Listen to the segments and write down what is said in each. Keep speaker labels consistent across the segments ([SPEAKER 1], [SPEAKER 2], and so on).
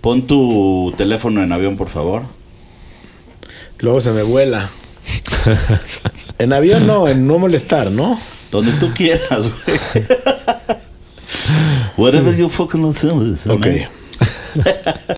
[SPEAKER 1] Pon tu teléfono en avión, por favor.
[SPEAKER 2] Luego se me vuela. en avión no, en no molestar, ¿no?
[SPEAKER 1] Donde tú quieras, güey. Whatever you fucking say.
[SPEAKER 2] Ok.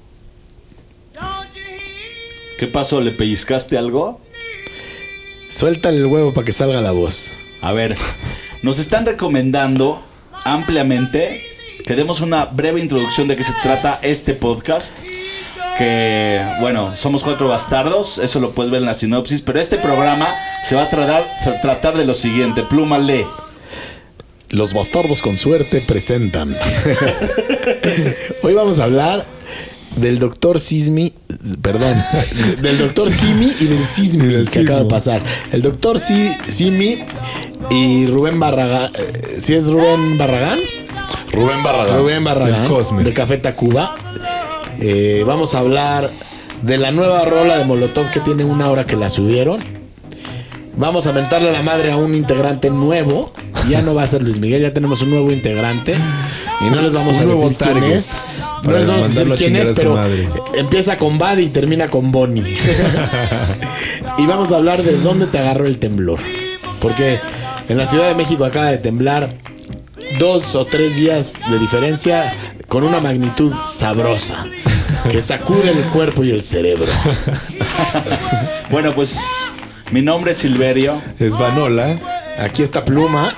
[SPEAKER 1] ¿Qué pasó? ¿Le pellizcaste algo?
[SPEAKER 2] Suéltale el huevo para que salga la voz.
[SPEAKER 1] A ver, nos están recomendando ampliamente que demos una breve introducción de qué se trata este podcast. Que, bueno, somos cuatro bastardos, eso lo puedes ver en la sinopsis, pero este programa se va a tratar, a tratar de lo siguiente. Pluma, lee.
[SPEAKER 2] Los bastardos con suerte presentan. Hoy vamos a hablar del doctor Sismi, perdón, del doctor Simi y del Sismi que acaba de pasar. El doctor Si- Simi y Rubén Barragán, eh, ¿sí es Rubén Barragán?
[SPEAKER 3] Rubén Barragán.
[SPEAKER 2] Rubén Barragán,
[SPEAKER 3] Cosme.
[SPEAKER 2] de Café Tacuba. Eh, vamos a hablar de la nueva rola de Molotov que tiene una hora que la subieron. Vamos a mentarle la madre a un integrante nuevo. Ya no va a ser Luis Miguel, ya tenemos un nuevo integrante. Y no les vamos
[SPEAKER 3] Un
[SPEAKER 2] a decir quién
[SPEAKER 3] target
[SPEAKER 2] es. No les vamos a decir
[SPEAKER 3] a
[SPEAKER 2] quién es,
[SPEAKER 3] a
[SPEAKER 2] pero
[SPEAKER 3] madre.
[SPEAKER 2] empieza con Buddy y termina con Bonnie. y vamos a hablar de dónde te agarró el temblor. Porque en la Ciudad de México acaba de temblar dos o tres días de diferencia con una magnitud sabrosa que sacude el cuerpo y el cerebro.
[SPEAKER 1] Bueno, pues mi nombre es Silverio.
[SPEAKER 3] Es Vanola.
[SPEAKER 2] Aquí está Pluma,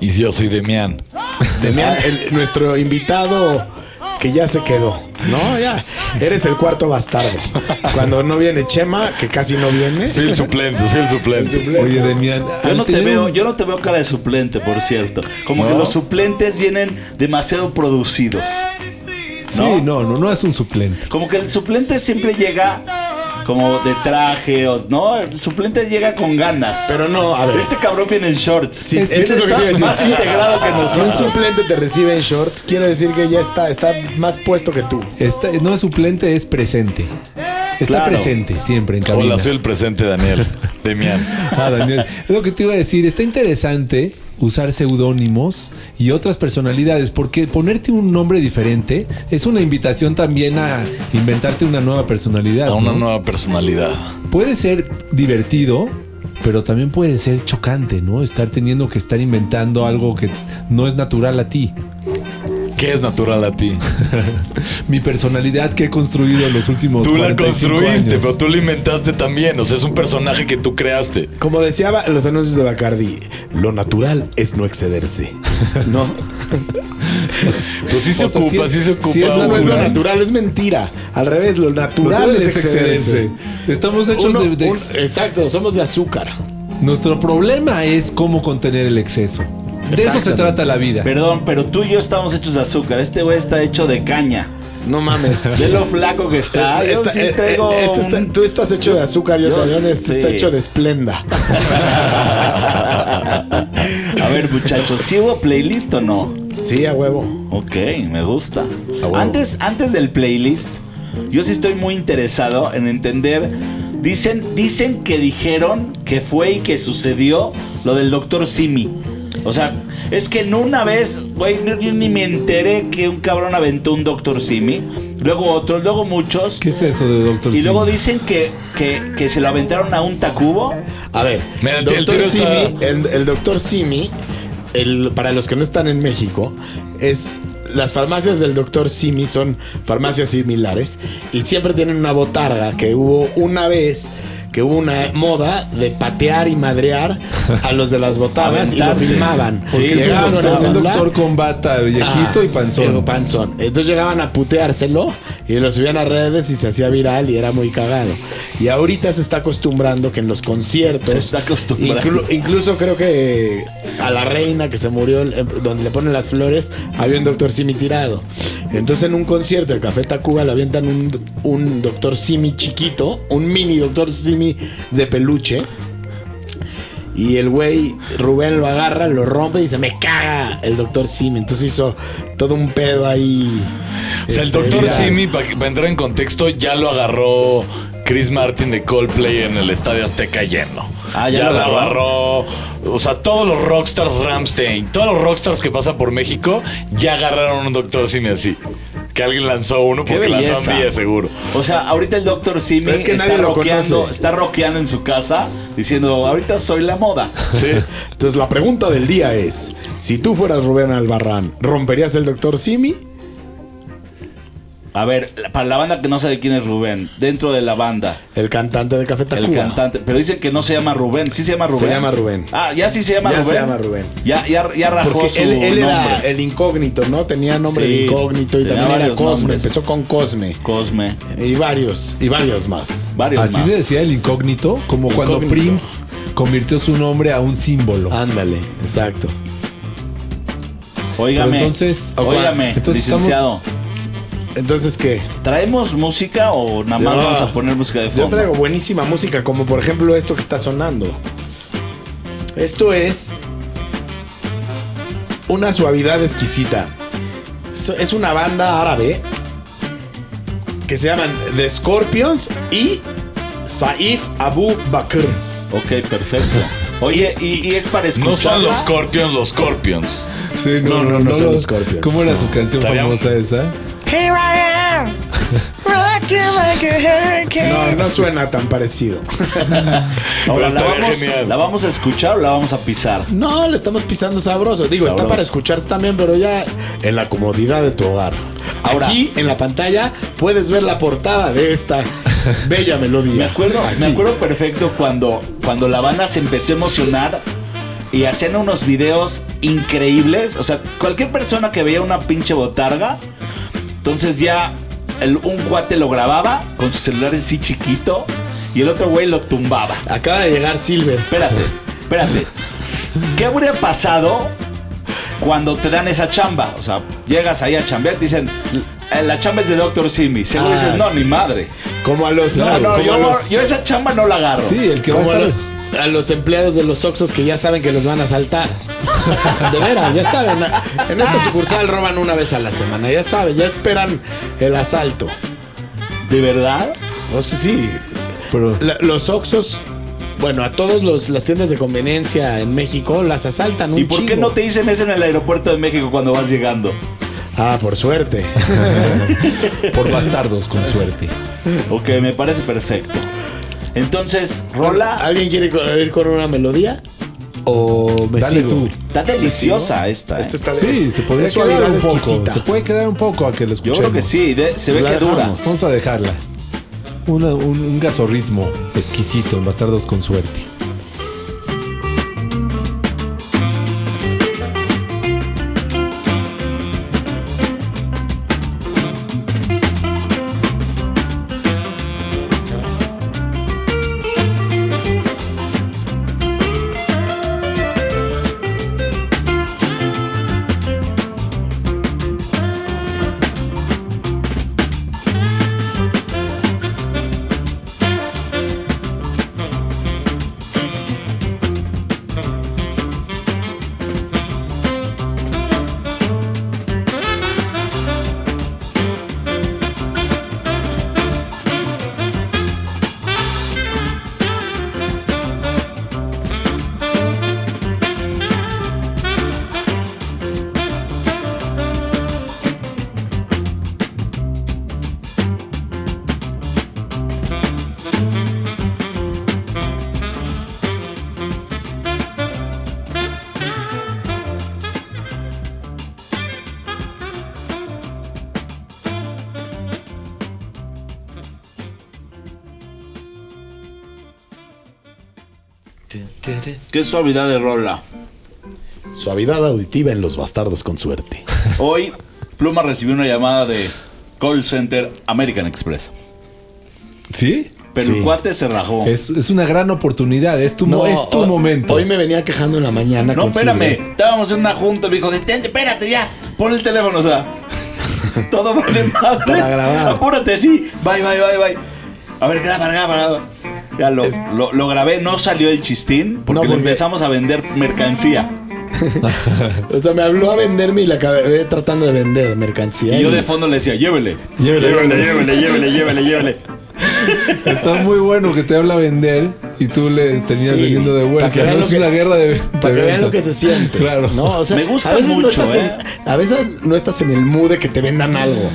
[SPEAKER 3] Y yo soy Demián.
[SPEAKER 2] Demián, el- nuestro invitado que ya se quedó. No, ya. Eres el cuarto bastardo. Cuando no viene Chema, que casi no viene.
[SPEAKER 3] Soy el suplente, soy el suplente.
[SPEAKER 2] El suplente.
[SPEAKER 3] Oye, Demián.
[SPEAKER 1] Yo no, te veo, yo no te veo cara de suplente, por cierto. Como que
[SPEAKER 3] ¿No?
[SPEAKER 1] los suplentes vienen demasiado producidos.
[SPEAKER 4] Sí, no, no, no es un suplente.
[SPEAKER 1] Como que el suplente siempre llega como de traje o no, el suplente llega con ganas.
[SPEAKER 2] Pero no, a ver.
[SPEAKER 1] este cabrón viene en shorts.
[SPEAKER 2] Sí,
[SPEAKER 4] Es-
[SPEAKER 2] eso es lo que decir.
[SPEAKER 1] más integrado que
[SPEAKER 2] Si un
[SPEAKER 1] nosotros.
[SPEAKER 2] suplente te recibe en shorts, quiere decir que ya está, está más puesto que tú.
[SPEAKER 4] Está- no es suplente, es presente. Está
[SPEAKER 1] Claro.
[SPEAKER 4] presente siempre en cabina.
[SPEAKER 3] Hola, soy el presente, Daniel. Demián.
[SPEAKER 4] Ah, Daniel. Es lo que te iba a decir. Está interesante usar seudónimos y otras personalidades, porque ponerte un nombre diferente es una invitación también a inventarte una nueva personalidad.
[SPEAKER 3] A una
[SPEAKER 4] ¿no?
[SPEAKER 3] nueva personalidad.
[SPEAKER 4] Puede ser divertido, pero también puede ser chocante, ¿no? Estar teniendo que estar inventando algo que no es natural a ti.
[SPEAKER 3] ¿Qué es natural a ti?
[SPEAKER 4] Mi personalidad que he construido en los últimos
[SPEAKER 3] Tú la
[SPEAKER 4] 45
[SPEAKER 3] construiste,
[SPEAKER 4] años.
[SPEAKER 3] pero tú la inventaste también. O sea, es un personaje que tú creaste.
[SPEAKER 2] Como decía en los anuncios de Bacardi, lo natural es no excederse. No,
[SPEAKER 3] Pues sí se
[SPEAKER 4] O sea,
[SPEAKER 3] ocupa,
[SPEAKER 4] sí
[SPEAKER 3] sí,
[SPEAKER 4] es-
[SPEAKER 3] se ocupa.
[SPEAKER 2] no, es lo
[SPEAKER 4] natural.
[SPEAKER 2] es mentira. Al revés, lo natural,
[SPEAKER 4] Natural
[SPEAKER 2] es excederse.
[SPEAKER 4] Estamos hechos
[SPEAKER 2] Uno-
[SPEAKER 4] de, de
[SPEAKER 2] un-
[SPEAKER 4] ex-
[SPEAKER 2] exacto, somos de azúcar.
[SPEAKER 4] Nuestro problema es cómo contener el exceso. De eso se trata la vida.
[SPEAKER 1] Perdón, pero tú y yo estamos hechos de azúcar. Este güey está hecho de caña.
[SPEAKER 2] No mames.
[SPEAKER 1] De lo flaco que está. Yo
[SPEAKER 2] Esta-
[SPEAKER 1] sí
[SPEAKER 2] eh,
[SPEAKER 1] traigo
[SPEAKER 2] eh, este está-
[SPEAKER 1] un-
[SPEAKER 2] tú estás hecho de azúcar, yo,
[SPEAKER 1] Yo-
[SPEAKER 2] también. Este
[SPEAKER 1] sí.
[SPEAKER 2] está hecho de esplenda.
[SPEAKER 1] A ver, muchachos, ¿sí hubo playlist o no?
[SPEAKER 2] Sí, a huevo.
[SPEAKER 1] Ok, me gusta.
[SPEAKER 2] huevo.
[SPEAKER 1] Antes, antes del playlist, yo sí estoy muy interesado en entender. Dicen, dicen que dijeron que fue y que sucedió lo del doctor Simi. O sea, es que en una vez, güey, ni me enteré que un cabrón aventó un doctor Simi. Luego otros, luego muchos.
[SPEAKER 4] ¿Qué es eso de Doctor
[SPEAKER 1] Y luego
[SPEAKER 4] Simi?
[SPEAKER 1] dicen que, que, que se lo aventaron a un Tacubo.
[SPEAKER 2] A ver,
[SPEAKER 3] Mira, el-
[SPEAKER 2] doctor
[SPEAKER 3] el
[SPEAKER 2] Simi, el, el doctor Simi, el- para los que no están en México, es las farmacias del doctor Simi son farmacias similares y siempre tienen una botarga que hubo una vez que hubo una moda de patear y madrear a los de las botargas y lo filmaban.
[SPEAKER 1] Sí,
[SPEAKER 4] Porque
[SPEAKER 2] Llegaban
[SPEAKER 4] doctor, un doctor con bata viejito
[SPEAKER 2] Ajá,
[SPEAKER 4] y panzón.
[SPEAKER 2] Panzón. Entonces llegaban a puteárselo y lo subían a redes y se hacía viral y era muy cagado. Y ahorita se está acostumbrando que en los conciertos.
[SPEAKER 1] Se está acostumbrando.
[SPEAKER 2] inclu- incluso creo que a la reina que se murió, eh, donde le ponen las flores, había un doctor Simi tirado. Entonces en un concierto de Café Tacuba le avientan un, un Doctor Simi chiquito, un mini Doctor Simi de peluche. Y el güey, Rubén lo agarra, lo rompe y dice, me caga el Doctor Simi. Entonces hizo todo un pedo ahí.
[SPEAKER 3] O sea, el
[SPEAKER 2] este,
[SPEAKER 3] doctor
[SPEAKER 2] viral.
[SPEAKER 3] Simi, para entrar en contexto, ya lo agarró Chris Martin de Coldplay en el Estadio Azteca lleno.
[SPEAKER 1] Ah, ya
[SPEAKER 3] ya,
[SPEAKER 1] lo agarró.
[SPEAKER 3] O sea, todos los rockstars Ramstein, todos los rockstars que pasan por México, ya agarraron un doctor Simi así. Que alguien lanzó uno porque lanzó un
[SPEAKER 1] belleza.
[SPEAKER 3] día seguro.
[SPEAKER 1] O sea, ahorita el Dr. Simi
[SPEAKER 2] es que
[SPEAKER 1] está rockeando,
[SPEAKER 2] conoce.
[SPEAKER 1] está rockeando en su casa diciendo, ahorita soy la moda.
[SPEAKER 3] Sí.
[SPEAKER 2] Entonces la pregunta del día es, si tú fueras Rubén Albarrán, ¿romperías el Doctor Simi?
[SPEAKER 1] A ver, para la banda que no sabe quién es Rubén, dentro de la banda,
[SPEAKER 2] El cantante de Café Tacuba.
[SPEAKER 1] el cantante, pero dicen que no se llama Rubén, sí se llama Rubén.
[SPEAKER 2] Se llama Rubén.
[SPEAKER 1] Ah, ya sí se llama
[SPEAKER 2] Ya se
[SPEAKER 1] Rubén.
[SPEAKER 2] llama Rubén.
[SPEAKER 1] Ya, ya, ya rajó
[SPEAKER 2] Porque
[SPEAKER 1] su
[SPEAKER 2] él, él era
[SPEAKER 1] nombre.
[SPEAKER 2] el incógnito, ¿no? Tenía nombre
[SPEAKER 1] Sí,
[SPEAKER 2] de incógnito y también era Cosme.
[SPEAKER 1] nombres.
[SPEAKER 2] Empezó con Cosme.
[SPEAKER 1] Cosme,
[SPEAKER 2] Y varios, y varios más.
[SPEAKER 1] varios
[SPEAKER 4] Así
[SPEAKER 1] más.
[SPEAKER 4] le decía el incógnito, como cuando. Prince convirtió su nombre a un símbolo.
[SPEAKER 2] Ándale, exacto.
[SPEAKER 1] Óigame,
[SPEAKER 4] entonces-
[SPEAKER 1] óigame,
[SPEAKER 4] Entonces estamos-
[SPEAKER 1] licenciado,
[SPEAKER 2] Entonces, ¿qué?
[SPEAKER 1] ¿traemos música o nada más
[SPEAKER 2] No.
[SPEAKER 1] vamos a poner música de
[SPEAKER 2] Yo
[SPEAKER 1] fondo?
[SPEAKER 2] traigo buenísima música, como por ejemplo esto que está sonando. Esto es una suavidad exquisita. Es- una banda árabe que se llaman The Scorpions y Saif Abu Bakr.
[SPEAKER 1] Ok, perfecto. Oye, y, y es para escuchar.
[SPEAKER 3] No son los Scorpions, los Scorpions.
[SPEAKER 4] Sí,
[SPEAKER 2] no, no, no son los Scorpions.
[SPEAKER 4] ¿Cómo era su canción famosa esa?
[SPEAKER 2] No, no suena tan parecido.
[SPEAKER 1] Ahora, ¿la, vamos,
[SPEAKER 3] genial.
[SPEAKER 1] ¿La vamos a escuchar o la vamos a pisar?
[SPEAKER 2] No, le estamos pisando sabroso. Digo, está para escucharse también, pero ya en la comodidad de tu hogar.
[SPEAKER 1] Ahora-
[SPEAKER 2] Aquí en la pantalla puedes ver la portada de esta bella melodía.
[SPEAKER 1] Me acuerdo, me
[SPEAKER 2] Aquí.
[SPEAKER 1] acuerdo perfecto cuando, cuando la banda se empezó a emocionar y hacían unos videos increíbles. O sea, cualquier persona que veía una pinche botarga, entonces ya el- un cuate lo grababa con su celular así chiquito y el otro güey lo tumbaba.
[SPEAKER 2] Acaba de llegar Silver.
[SPEAKER 1] Espérate, espérate. ¿Qué habría pasado cuando te dan esa chamba? O sea, llegas ahí a chambear, te dicen, "Eh, la chamba es de Dr. Simi. Seguro
[SPEAKER 2] Ah,
[SPEAKER 1] dices, no,
[SPEAKER 2] sí.
[SPEAKER 1] ni madre.
[SPEAKER 2] Como a los.
[SPEAKER 1] No, no, yo,
[SPEAKER 2] los,
[SPEAKER 1] yo esa chamba no la agarro.
[SPEAKER 4] Sí, el que va a
[SPEAKER 2] como a
[SPEAKER 4] estar.
[SPEAKER 2] Los- a los empleados de los Oxos que ya saben que los van a saltar. De veras, ya saben. En esta sucursal roban una vez a la semana. Ya saben, ya esperan el asalto.
[SPEAKER 1] ¿De verdad?
[SPEAKER 2] O sea, sí.
[SPEAKER 4] Pero,
[SPEAKER 2] La- los Oxos. Bueno, a todas las tiendas de conveniencia en México las asaltan un
[SPEAKER 1] ¿Y por qué no te dicen eso en el aeropuerto de México cuando vas llegando?
[SPEAKER 2] Ah, por suerte.
[SPEAKER 4] por bastardos, con suerte.
[SPEAKER 1] Ok, me parece perfecto. Entonces, Rola,
[SPEAKER 2] ¿Alguien quiere ir con una melodía? ¿O me
[SPEAKER 4] Dale
[SPEAKER 2] sigo?
[SPEAKER 4] tú.
[SPEAKER 1] está deliciosa esta. ¿eh?
[SPEAKER 2] Esta está
[SPEAKER 4] Sí, se podría quedar un poco.
[SPEAKER 2] exquisita.
[SPEAKER 4] Se puede quedar un poco a que lo
[SPEAKER 1] Yo
[SPEAKER 4] escuchemos.
[SPEAKER 1] creo que sí, de- se ve
[SPEAKER 2] La
[SPEAKER 1] que dura.
[SPEAKER 2] dejamos.
[SPEAKER 4] Vamos a dejarla. Una- un, un gasorritmo exquisito en Bastardos con suerte.
[SPEAKER 1] Qué suavidad de Rola.
[SPEAKER 2] Suavidad auditiva en los bastardos con suerte.
[SPEAKER 1] Hoy, Pluma recibió una llamada de Call Center American Express.
[SPEAKER 4] ¿Sí?
[SPEAKER 1] Pero
[SPEAKER 2] Sí.
[SPEAKER 1] el cuate se rajó.
[SPEAKER 4] Es, es una gran oportunidad. Es tu, mo- es tu
[SPEAKER 2] hoy-
[SPEAKER 4] momento.
[SPEAKER 2] Hoy me venía quejando en la mañana.
[SPEAKER 1] No, espérame. Estábamos en una junta. Me dijo, detente, espérate ya. Pon el teléfono, o sea. Todo vale madre.
[SPEAKER 2] Para grabar.
[SPEAKER 1] Apúrate, sí. Bye, bye, bye, bye. A ver, graba, graba, graba. Ya lo, lo, lo grabé, no salió el chistín porque,
[SPEAKER 2] No,
[SPEAKER 1] le empezamos a vender mercancía.
[SPEAKER 2] O sea, me habló a venderme y la acabé tratando de vender mercancía.
[SPEAKER 1] Y yo de fondo le decía, llévele.
[SPEAKER 2] Llévele,
[SPEAKER 1] llévele, llévele, llévele, llévele, llévele.
[SPEAKER 4] Está muy bueno que te habla vender y tú le tenías
[SPEAKER 2] Sí,
[SPEAKER 4] vendiendo de
[SPEAKER 2] para
[SPEAKER 4] vuelta.
[SPEAKER 2] que
[SPEAKER 4] No es
[SPEAKER 2] que-
[SPEAKER 4] una guerra de.
[SPEAKER 2] Para que vean lo que se siente.
[SPEAKER 4] Claro.
[SPEAKER 2] ¿no? O sea,
[SPEAKER 1] Me gusta
[SPEAKER 2] a veces no
[SPEAKER 1] mucho,
[SPEAKER 2] estás
[SPEAKER 1] ¿eh?
[SPEAKER 2] en- a veces no estás en el mood de que te vendan algo.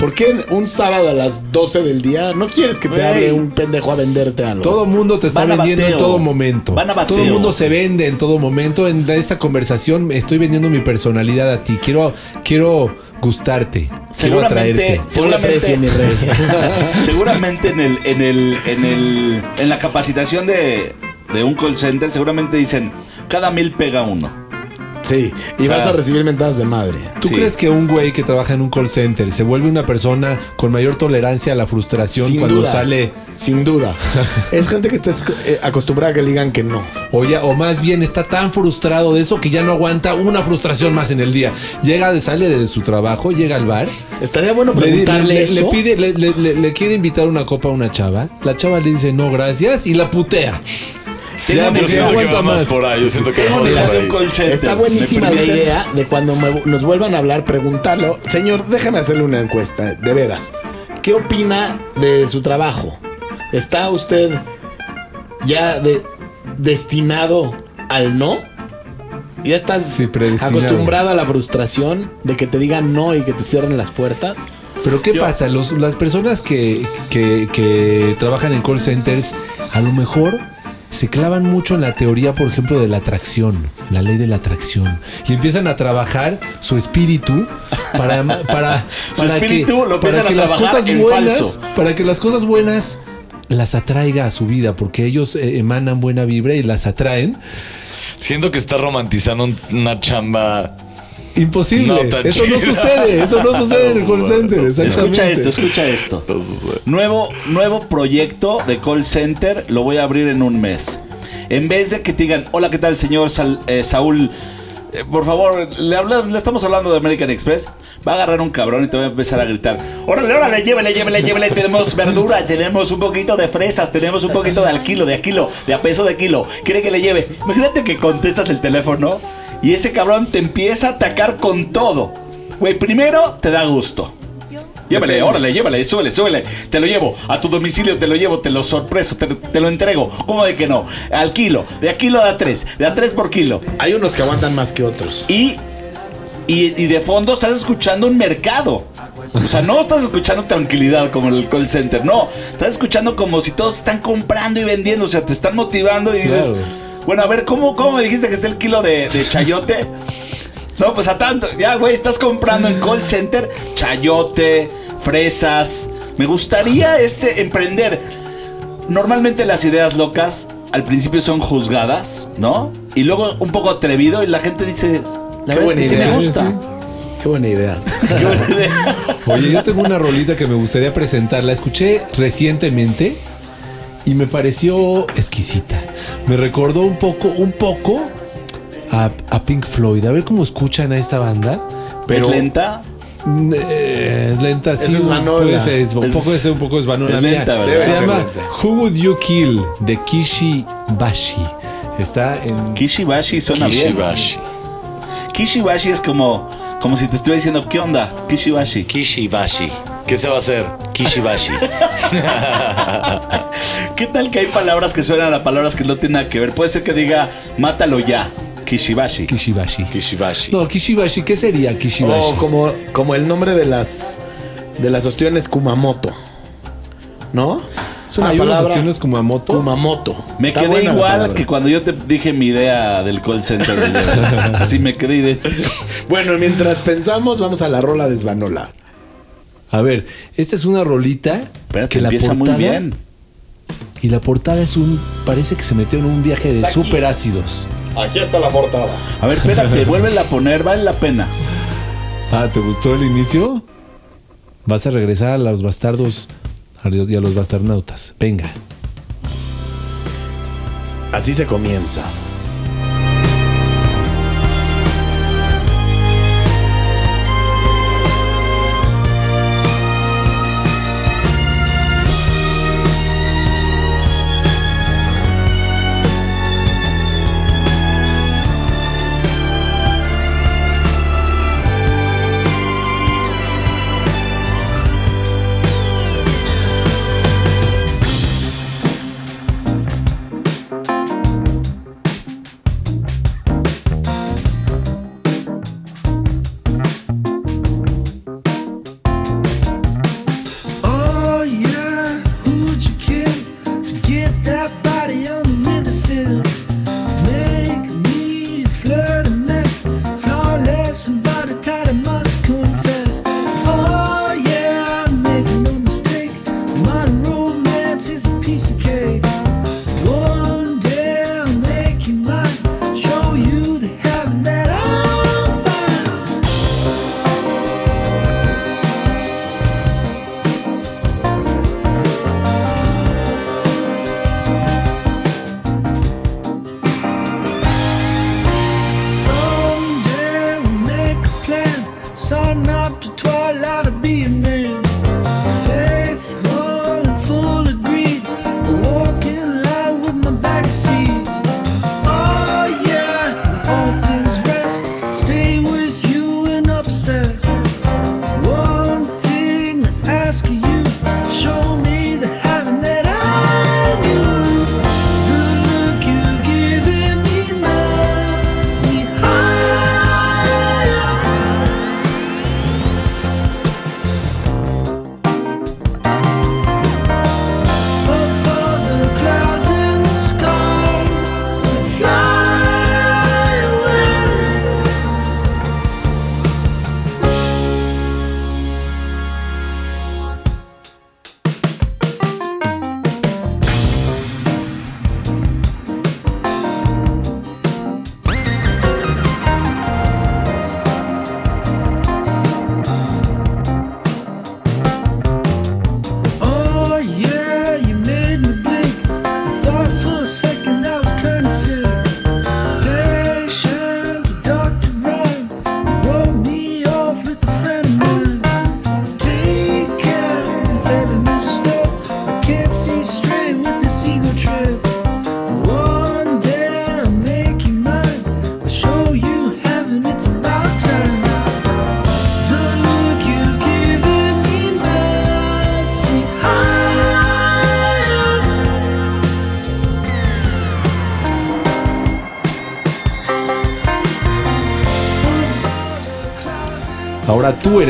[SPEAKER 2] ¿Por qué un sábado a las 12 del día no quieres que te hable un pendejo a venderte algo?
[SPEAKER 4] Todo mundo te está
[SPEAKER 1] Van a
[SPEAKER 4] vendiendo en todo momento.
[SPEAKER 1] Van a bateo.
[SPEAKER 4] todo mundo se vende en todo momento. En esta conversación estoy vendiendo mi personalidad a ti. Quiero, quiero gustarte. Quiero
[SPEAKER 1] Seguramente,
[SPEAKER 4] atraerte.
[SPEAKER 2] Ponle precio, mi rey.
[SPEAKER 1] seguramente en el, en el, en el, en la capacitación de, de un call center, seguramente dicen, cada mil pega uno.
[SPEAKER 2] Sí, y vas a recibir mentadas de madre.
[SPEAKER 4] ¿Tú
[SPEAKER 1] Sí.
[SPEAKER 4] crees que un güey que trabaja en un call center se vuelve una persona con mayor tolerancia a la frustración
[SPEAKER 2] Sin
[SPEAKER 4] cuando
[SPEAKER 2] duda.
[SPEAKER 4] sale
[SPEAKER 2] Sin duda. es gente que está eh, acostumbrada a que le digan que no.
[SPEAKER 4] o ya o más bien está tan frustrado de eso que ya no aguanta una frustración más en el día? Llega, sale de su trabajo, llega al bar,
[SPEAKER 2] Estaría bueno
[SPEAKER 4] le,
[SPEAKER 2] preguntarle
[SPEAKER 4] le- le
[SPEAKER 2] eso.
[SPEAKER 4] pide, le, le- le- le quiere invitar una copa a una chava, la chava le dice no gracias y la putea. Ya,
[SPEAKER 3] Yo siento que
[SPEAKER 4] aguanta
[SPEAKER 3] va más por ahí. Yo siento que
[SPEAKER 1] tengo
[SPEAKER 3] va
[SPEAKER 1] una
[SPEAKER 3] más
[SPEAKER 1] idea
[SPEAKER 3] por ahí.
[SPEAKER 1] call center.
[SPEAKER 2] Está buenísima
[SPEAKER 1] ¿Me
[SPEAKER 2] la idea de cuando me- nos vuelvan a hablar, preguntarlo. Señor, déjame hacerle una encuesta, de veras. ¿Qué opina de su trabajo? ¿Está usted ya de- destinado al no? ¿Ya estás
[SPEAKER 4] Sí,
[SPEAKER 2] acostumbrado a la frustración de que te digan no y que te cierren las puertas?
[SPEAKER 4] Pero ¿qué
[SPEAKER 1] Yo-
[SPEAKER 4] pasa? Los- las personas que, que- que trabajan en call centers a lo mejor se clavan mucho en la teoría, por ejemplo, de la atracción, la ley de la atracción, y empiezan a trabajar su espíritu para, para,
[SPEAKER 1] Su
[SPEAKER 4] para
[SPEAKER 1] espíritu
[SPEAKER 4] que,
[SPEAKER 1] lo
[SPEAKER 4] para que
[SPEAKER 1] a
[SPEAKER 4] las cosas
[SPEAKER 1] en
[SPEAKER 4] buenas,
[SPEAKER 1] falso.
[SPEAKER 4] para que las cosas buenas las atraiga a su vida, porque ellos eh, emanan buena vibra y las atraen.
[SPEAKER 3] Siento que está romantizando un- una chamba.
[SPEAKER 4] Imposible.
[SPEAKER 3] No
[SPEAKER 4] eso no sucede. Eso no sucede en el call center.
[SPEAKER 1] Escucha esto, escucha esto. Nuevo, nuevo proyecto de call center, lo voy a abrir en un mes. En vez de que te digan, hola, ¿qué tal, señor Sal- eh, Saúl? Eh, por favor, le, habla- le estamos hablando de American Express. Va a agarrar un cabrón y te va a empezar a gritar. Órale, órale, llévele, llévele, llévele. Tenemos verdura, tenemos un poquito de fresas, tenemos un poquito de al kilo, de a kilo, de a peso de kilo. ¿Quiere que le lleve? Imagínate que contestas el teléfono y ese cabrón te empieza a atacar con todo. Güey, primero te da gusto. Llévale, órale, llévale, súbele, súbele. Te lo llevo a tu domicilio, te lo llevo, te lo sorpreso, te, te lo entrego. ¿Cómo de que no? Al kilo, de a kilo a tres, de a tres por kilo.
[SPEAKER 2] Hay unos que aguantan más que otros.
[SPEAKER 1] Y, y, y de fondo estás escuchando un mercado. O sea, no estás escuchando tranquilidad como en el call center, no. Estás escuchando como si todos están comprando y vendiendo, o sea, te están motivando y dices,
[SPEAKER 4] Claro.
[SPEAKER 1] Bueno, a ver, ¿cómo, cómo me dijiste que está el kilo de, de chayote? No, pues a tanto. Ya, güey, estás comprando en call center chayote, fresas. Me gustaría este emprender. Normalmente las ideas locas al principio son juzgadas, ¿no? Y luego un poco atrevido y la gente dice, la
[SPEAKER 2] Qué
[SPEAKER 1] verdad es sí
[SPEAKER 2] idea.
[SPEAKER 1] me gusta.
[SPEAKER 4] Sí,
[SPEAKER 2] Qué buena idea.
[SPEAKER 1] Qué buena idea.
[SPEAKER 4] Oye, yo tengo una rolita que me gustaría presentar. La escuché recientemente y me pareció exquisita. Me recordó un poco, un poco a, a Pink Floyd. A ver cómo escuchan a esta banda.
[SPEAKER 1] ¿Es lenta?
[SPEAKER 4] Eh, es lenta, sí.
[SPEAKER 2] es
[SPEAKER 4] puede ser, es un
[SPEAKER 1] Es-
[SPEAKER 4] poco, es un poco es Vanola.
[SPEAKER 1] es
[SPEAKER 4] Mira,
[SPEAKER 1] lenta, ¿verdad?
[SPEAKER 4] Se llama
[SPEAKER 2] lenta.
[SPEAKER 4] Who Would You Kill de Kishi Bashi. Está en.
[SPEAKER 1] Kishibashi suena bien.
[SPEAKER 3] Kishibashi.
[SPEAKER 1] Kishibashi es como, como si te estuviera diciendo, ¿qué onda? Kishibashi.
[SPEAKER 3] Kishibashi. ¿Qué se va a hacer? Kishibashi.
[SPEAKER 1] ¿Qué tal que hay palabras que suenan a palabras que no tienen nada que ver? Puede ser que diga, mátalo ya. Kishibashi.
[SPEAKER 4] Kishibashi.
[SPEAKER 3] Kishibashi.
[SPEAKER 4] No, Kishibashi, ¿qué sería Kishibashi?
[SPEAKER 2] O como, como el nombre de las de las ostiones Kumamoto. ¿No? Es una
[SPEAKER 4] Hay
[SPEAKER 2] palabra
[SPEAKER 4] ostiones Kumamoto.
[SPEAKER 2] Kumamoto.
[SPEAKER 1] Me
[SPEAKER 2] Está
[SPEAKER 1] quedé igual que cuando yo te dije mi idea del call center. Así me quedé.
[SPEAKER 2] Bueno, mientras pensamos, vamos a la rola de Svanola.
[SPEAKER 4] A ver, esta es una rolita
[SPEAKER 1] Espérate,
[SPEAKER 4] que la
[SPEAKER 1] empieza muy
[SPEAKER 4] portada
[SPEAKER 1] bien.
[SPEAKER 4] y la portada es un parece que se metió en un viaje de
[SPEAKER 2] Está
[SPEAKER 4] super ácidos.
[SPEAKER 2] Aquí está la portada.
[SPEAKER 1] A ver, espérate, vuélvela a poner, vale la pena.
[SPEAKER 4] Ah, ¿te gustó el inicio? Vas a regresar a los bastardos a los- y a los bastarnautas. Venga.
[SPEAKER 2] Así se comienza.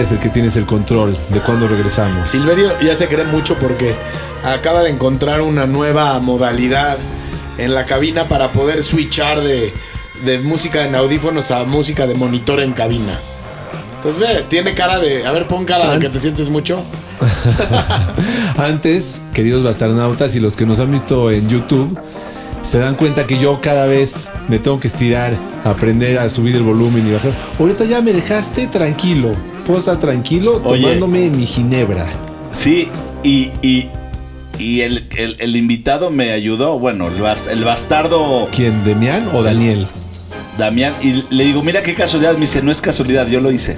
[SPEAKER 4] Eres el que tienes el control de cuando regresamos.
[SPEAKER 2] Silverio ya se cree mucho porque acaba de encontrar una nueva modalidad en la cabina para poder switchar de, de música en audífonos a música de monitor en cabina. Entonces ve, tiene cara de. A ver, pon cara de que te sientes mucho.
[SPEAKER 4] Antes, queridos bastarnautas y los que nos han visto en YouTube, se dan cuenta que yo cada vez me tengo que estirar, aprender a subir el volumen y bajar. Ahorita ya me dejaste tranquilo. Puedo estar tranquilo
[SPEAKER 1] Oye.
[SPEAKER 4] tomándome mi ginebra.
[SPEAKER 1] Sí, y, y, y el, el- el invitado me ayudó, bueno, el, bas- el bastardo
[SPEAKER 4] ¿Quién? ¿Demián o Daniel?
[SPEAKER 1] Damián, y le digo, mira qué casualidad, me dice, no es casualidad, yo lo hice.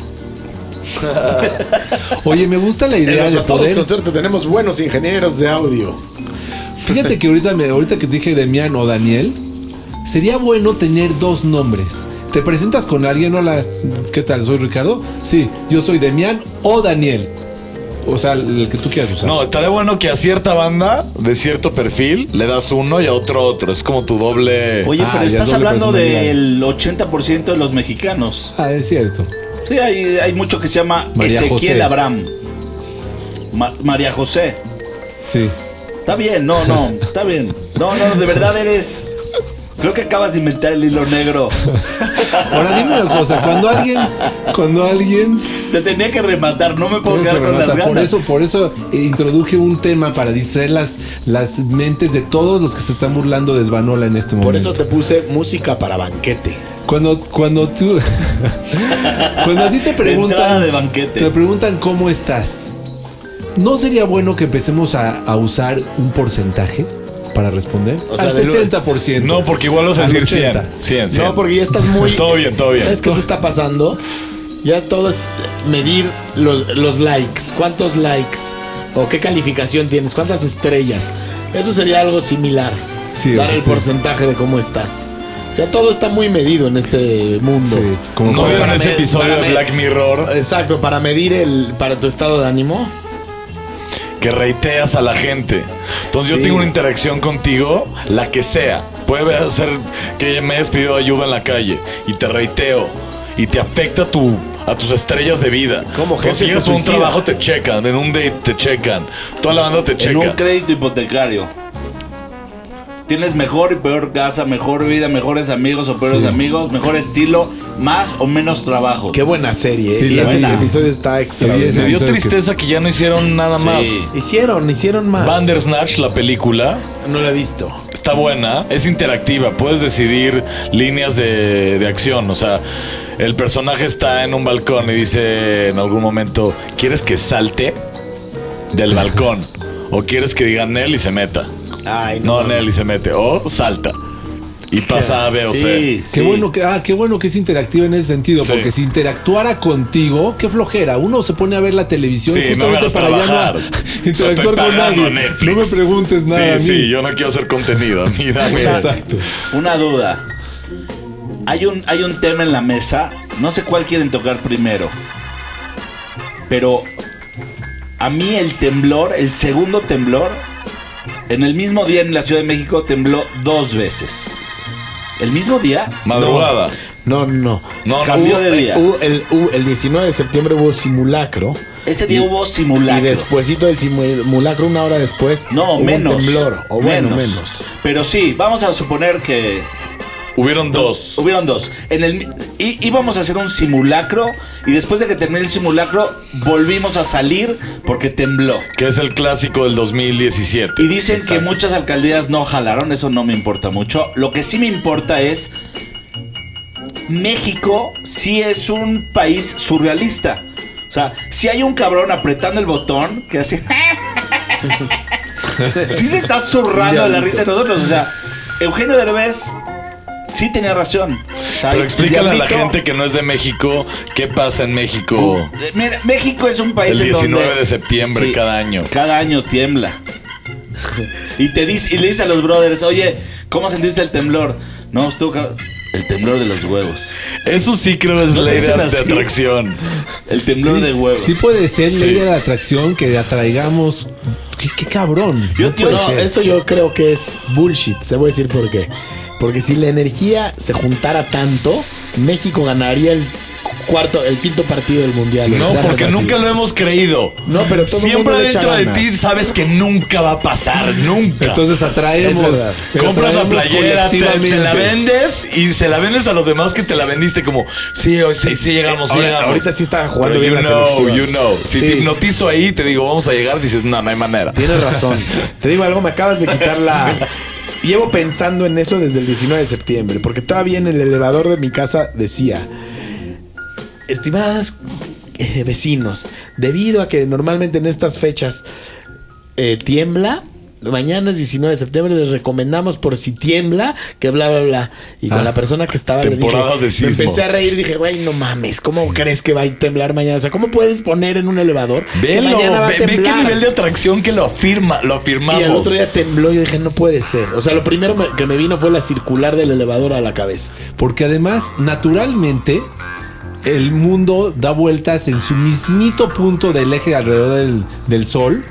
[SPEAKER 4] Oye, me gusta la
[SPEAKER 2] En
[SPEAKER 4] idea
[SPEAKER 2] los
[SPEAKER 4] de poder.
[SPEAKER 2] con suerte tenemos buenos ingenieros de audio.
[SPEAKER 4] Fíjate que ahorita, me, ahorita que dije Demián o Daniel, sería bueno tener dos nombres. Te presentas con alguien, hola, ¿qué tal? Soy Ricardo. Sí, yo soy Demián o Daniel. O sea, el que tú quieras usar.
[SPEAKER 3] No, estaría bueno que a cierta banda de cierto perfil le das uno y a otro otro. Es como tu doble.
[SPEAKER 1] Oye,
[SPEAKER 4] Ah,
[SPEAKER 1] pero
[SPEAKER 4] es
[SPEAKER 1] estás hablando del 80% de los mexicanos.
[SPEAKER 4] Ah, es cierto.
[SPEAKER 1] Sí, hay, hay mucho que se llama
[SPEAKER 4] María
[SPEAKER 1] Ezequiel
[SPEAKER 4] José.
[SPEAKER 1] Abraham. Ma- María José.
[SPEAKER 4] Sí.
[SPEAKER 1] Está bien, no, no, está bien. No, no, de verdad eres. Creo que acabas de inventar el hilo negro.
[SPEAKER 4] Ahora dime una cosa, cuando alguien, cuando alguien
[SPEAKER 1] Te tenía que rematar, no me puedo
[SPEAKER 4] ¿Cómo se
[SPEAKER 1] quedar con las ganas.
[SPEAKER 4] por eso, por eso eh, introduje un tema para distraer las, las mentes de todos los que se están burlando de Svanola en este momento.
[SPEAKER 2] Por eso te puse música para banquete.
[SPEAKER 4] Cuando, cuando tú. cuando a ti te preguntan.
[SPEAKER 1] de banquete.
[SPEAKER 4] Te preguntan cómo estás. ¿No sería bueno que empecemos a, a usar un porcentaje para responder?
[SPEAKER 2] O sea,
[SPEAKER 4] Al
[SPEAKER 2] del-
[SPEAKER 4] 60%.
[SPEAKER 3] No, porque igual vas a decir 100.
[SPEAKER 4] 80.
[SPEAKER 3] 100, 100.
[SPEAKER 2] No, porque ya estás muy.
[SPEAKER 3] Todo bien, todo bien.
[SPEAKER 2] ¿Sabes qué te está pasando? Ya todo es medir los, los likes. ¿Cuántos likes? ¿O qué calificación tienes? ¿Cuántas estrellas? Eso sería algo similar.
[SPEAKER 4] Sí,
[SPEAKER 2] Dar el
[SPEAKER 4] sí.
[SPEAKER 2] porcentaje de cómo estás. Ya todo está muy medido en este mundo.
[SPEAKER 4] Sí, como
[SPEAKER 3] ¿No vieron ese episodio de Black Mirror
[SPEAKER 2] Exacto, para medir el para tu estado de ánimo.
[SPEAKER 3] Que reiteas a la gente? Entonces
[SPEAKER 2] Sí.
[SPEAKER 3] yo tengo una interacción contigo, la que sea. Puede ser que me hayas pedido ayuda en la calle y te reiteo y te afecta tu, a tus estrellas de vida.
[SPEAKER 2] ¿Cómo? Gente
[SPEAKER 3] Consigues
[SPEAKER 2] se
[SPEAKER 3] un trabajo, te checan. En un date te checan. Toda la banda te
[SPEAKER 1] En un
[SPEAKER 3] checa.
[SPEAKER 1] crédito hipotecario. Tienes mejor y peor casa, mejor vida, mejores amigos o peores
[SPEAKER 4] Sí.
[SPEAKER 1] amigos, mejor estilo, más o menos trabajo.
[SPEAKER 2] Qué buena serie.
[SPEAKER 4] Sí,
[SPEAKER 2] y ese
[SPEAKER 4] buena.
[SPEAKER 2] episodio está
[SPEAKER 4] Sí,
[SPEAKER 2] extraordinario.
[SPEAKER 3] Me dio
[SPEAKER 4] que-
[SPEAKER 3] tristeza que ya no hicieron nada más.
[SPEAKER 2] Hicieron, hicieron más.
[SPEAKER 3] Bandersnatch, la película,
[SPEAKER 2] No la he visto.
[SPEAKER 3] está buena, es interactiva, puedes decidir líneas de, de acción, o sea, el personaje está en un balcón y dice en algún momento, ¿quieres que salte del balcón? ¿O quieres que diga Nell y se meta?
[SPEAKER 2] Ay,
[SPEAKER 3] No, Nell y se mete, o salta. Y pasa a B o C.
[SPEAKER 1] Sí,
[SPEAKER 4] Qué
[SPEAKER 1] sí.
[SPEAKER 4] bueno que, ah, qué bueno que es interactiva en ese sentido,
[SPEAKER 3] Sí.
[SPEAKER 4] porque si interactuara contigo, qué flojera. Uno se pone a ver la televisión
[SPEAKER 3] no
[SPEAKER 4] justamente
[SPEAKER 3] hagas
[SPEAKER 4] para
[SPEAKER 3] trabajar.
[SPEAKER 4] ya no interactuar con nadie.
[SPEAKER 3] Netflix.
[SPEAKER 4] No me preguntes nada. a mí.
[SPEAKER 3] Sí, sí, yo no quiero hacer contenido. A mí dame.
[SPEAKER 4] Exacto.
[SPEAKER 1] Una duda. Hay un, hay un tema en la mesa. No sé cuál quieren tocar primero. Pero a mí el temblor, el segundo temblor, en el mismo día en la Ciudad de México tembló dos veces. ¿El mismo día?
[SPEAKER 3] Madrugada.
[SPEAKER 2] No, no.
[SPEAKER 3] No, no,
[SPEAKER 1] Cambió
[SPEAKER 2] Hubo-
[SPEAKER 1] de día.
[SPEAKER 2] hubo el, hubo- el 19 de septiembre hubo simulacro.
[SPEAKER 1] Ese día
[SPEAKER 2] Y-
[SPEAKER 1] hubo simulacro.
[SPEAKER 2] Y despuésito del simulacro, una hora después,
[SPEAKER 1] No,
[SPEAKER 2] hubo
[SPEAKER 1] menos.
[SPEAKER 2] un temblor. O bueno, menos.
[SPEAKER 1] Pero sí, vamos a suponer que
[SPEAKER 3] Hubieron dos.
[SPEAKER 1] Hubieron dos. En el, í- íbamos a hacer un simulacro y después de que terminé el simulacro volvimos a salir porque tembló.
[SPEAKER 3] Que es el clásico del 2017.
[SPEAKER 1] Y dicen que muchas alcaldías no jalaron, eso no me importa mucho. Lo que sí me importa es México sí es un país surrealista. O sea, si hay un cabrón apretando el botón que hace sí se está zurrando de la risa de nosotros, o sea, Eugenio Derbez sí tenía razón. Sea,
[SPEAKER 3] Pero explícale a la gente que no es de México qué pasa en México
[SPEAKER 1] Eh, Mira, México es un país
[SPEAKER 3] el
[SPEAKER 1] en
[SPEAKER 3] 19
[SPEAKER 1] donde-
[SPEAKER 3] de septiembre
[SPEAKER 1] Sí,
[SPEAKER 3] cada año.
[SPEAKER 1] Cada año tiembla. Y te dice, y le dice a los brothers, oye, ¿cómo sentiste el temblor? No, estuvo el temblor de los huevos.
[SPEAKER 3] Eso sí creo es ley de,
[SPEAKER 1] así.
[SPEAKER 3] atracción.
[SPEAKER 1] El temblor de huevos.
[SPEAKER 4] Sí puede ser
[SPEAKER 3] Sí.
[SPEAKER 4] ley de la atracción que atraigamos. Qué, qué cabrón.
[SPEAKER 1] Yo-
[SPEAKER 4] No
[SPEAKER 1] yo-
[SPEAKER 2] No, eso yo creo que es bullshit. Te voy a decir por qué. Porque si la energía se juntara tanto, México ganaría el cuarto, el quinto partido del mundial.
[SPEAKER 3] No, porque
[SPEAKER 2] partido.
[SPEAKER 3] nunca lo hemos creído.
[SPEAKER 2] No, pero todo
[SPEAKER 3] Siempre dentro de ti sabes que nunca va a pasar, nunca.
[SPEAKER 4] Entonces atraemos.
[SPEAKER 3] Compras la playera, te, te la vendes y se la vendes a los demás que te la vendiste como, sí, hoy sí, sí llegamos, sí
[SPEAKER 2] Ahorita-
[SPEAKER 3] llegamos.
[SPEAKER 2] ahorita sí estaba jugando
[SPEAKER 3] Pero
[SPEAKER 2] bien
[SPEAKER 3] you
[SPEAKER 2] la
[SPEAKER 3] know,
[SPEAKER 2] selección.
[SPEAKER 3] You know, Si
[SPEAKER 2] Sí.
[SPEAKER 3] te hipnotizo ahí, te digo, vamos a llegar, dices, no, no hay manera.
[SPEAKER 2] Tienes razón. Te digo algo, me acabas de quitar la. Llevo pensando en eso desde el 19 de septiembre, porque todavía en el elevador de mi casa decía, estimadas eh, vecinos, debido a que normalmente en estas fechas eh, tiembla, mañana es 19 de septiembre, les recomendamos por si tiembla, que bla, bla, bla. Y con
[SPEAKER 4] Ah.
[SPEAKER 2] la persona que estaba le dije,
[SPEAKER 3] Temporadas de
[SPEAKER 2] me empecé a reír, dije, güey, no mames, ¿cómo crees que va a temblar mañana? O sea, ¿cómo puedes poner en un elevador que
[SPEAKER 3] Velo,
[SPEAKER 2] mañana va a
[SPEAKER 3] ve, ve qué nivel de atracción que lo afirma, lo afirmamos.
[SPEAKER 2] Y el otro día tembló y dije, no puede ser. O sea, lo primero me- que me vino fue la circular del elevador a la cabeza.
[SPEAKER 4] Porque además, naturalmente, el mundo da vueltas en su mismito punto del eje alrededor del, del Sol,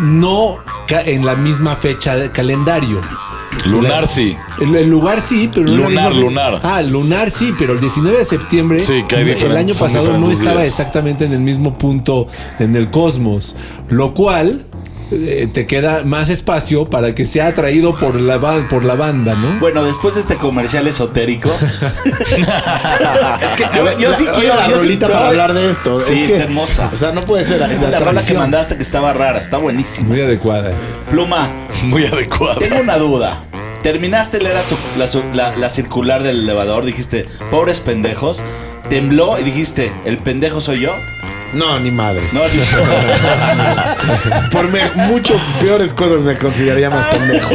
[SPEAKER 4] no en la misma fecha de calendario.
[SPEAKER 3] Lunar sí.
[SPEAKER 4] El, el lugar sí, pero
[SPEAKER 3] Lunar, lunar.
[SPEAKER 4] Ah, lunar sí, pero el 19 de septiembre,
[SPEAKER 3] Sí, que hay
[SPEAKER 4] el año pasado no estaba
[SPEAKER 3] días.
[SPEAKER 4] exactamente en el mismo punto en el cosmos, lo cual eh, te queda más espacio para que sea atraído por la, por la banda, ¿no?
[SPEAKER 1] Bueno, después de este comercial esotérico.
[SPEAKER 2] que,
[SPEAKER 1] yo, yo sí quiero
[SPEAKER 2] la
[SPEAKER 1] sí-
[SPEAKER 2] rolita para hablar de esto.
[SPEAKER 1] Sí,
[SPEAKER 2] es que,
[SPEAKER 1] está hermosa.
[SPEAKER 2] O sea, no puede ser.
[SPEAKER 1] La rola que mandaste que estaba rara, está buenísima.
[SPEAKER 4] Muy adecuada.
[SPEAKER 1] Pluma,
[SPEAKER 3] Muy adecuado.
[SPEAKER 1] tengo una duda. Terminaste leer la- la circular del elevador, dijiste, pobres pendejos. Tembló y dijiste, ¿el pendejo soy yo?
[SPEAKER 2] No, ni madres.
[SPEAKER 1] No,
[SPEAKER 2] Por me- mucho peores cosas me consideraría más pendejo.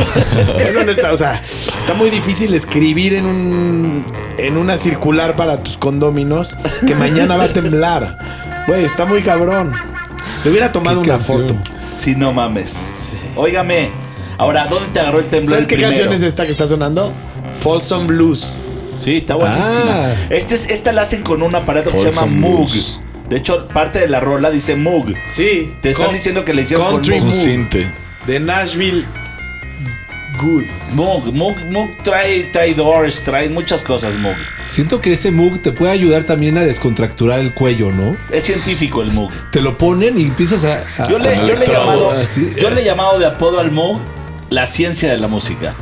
[SPEAKER 2] Eso no está, o sea, está muy difícil escribir en un en una circular para tus condóminos que mañana va a temblar. Güey, está muy cabrón. Le hubiera tomado
[SPEAKER 4] ¿Qué
[SPEAKER 2] una
[SPEAKER 4] canción?
[SPEAKER 2] foto.
[SPEAKER 1] sí, no mames. Óigame. Ahora, ¿dónde te agarró el temblor
[SPEAKER 2] ¿Sabes
[SPEAKER 1] el
[SPEAKER 2] qué
[SPEAKER 1] primero?
[SPEAKER 2] canción es esta que está sonando? Folsom Blues.
[SPEAKER 1] Sí, está buenísima.
[SPEAKER 4] Ah.
[SPEAKER 1] Este es- esta la hacen con un aparato que se llama Moog.
[SPEAKER 3] Blues.
[SPEAKER 1] De hecho, parte de la rola dice Moog.
[SPEAKER 2] Sí.
[SPEAKER 1] Te están diciendo que le hicieron con Moog.
[SPEAKER 2] Moog.
[SPEAKER 3] cinte.
[SPEAKER 2] de Nashville Good.
[SPEAKER 1] Moog, Moog, Moog trae, trae doors, trae muchas cosas Moog.
[SPEAKER 4] Siento que ese mug te puede ayudar también a descontracturar el cuello, ¿no?
[SPEAKER 1] Es científico el Moog.
[SPEAKER 4] Te lo ponen y empiezas a. a-
[SPEAKER 1] Yo le,
[SPEAKER 3] Con
[SPEAKER 1] yo le he llamado,
[SPEAKER 4] Ah, sí.
[SPEAKER 1] yo le he llamado de apodo al Moog la ciencia de la música.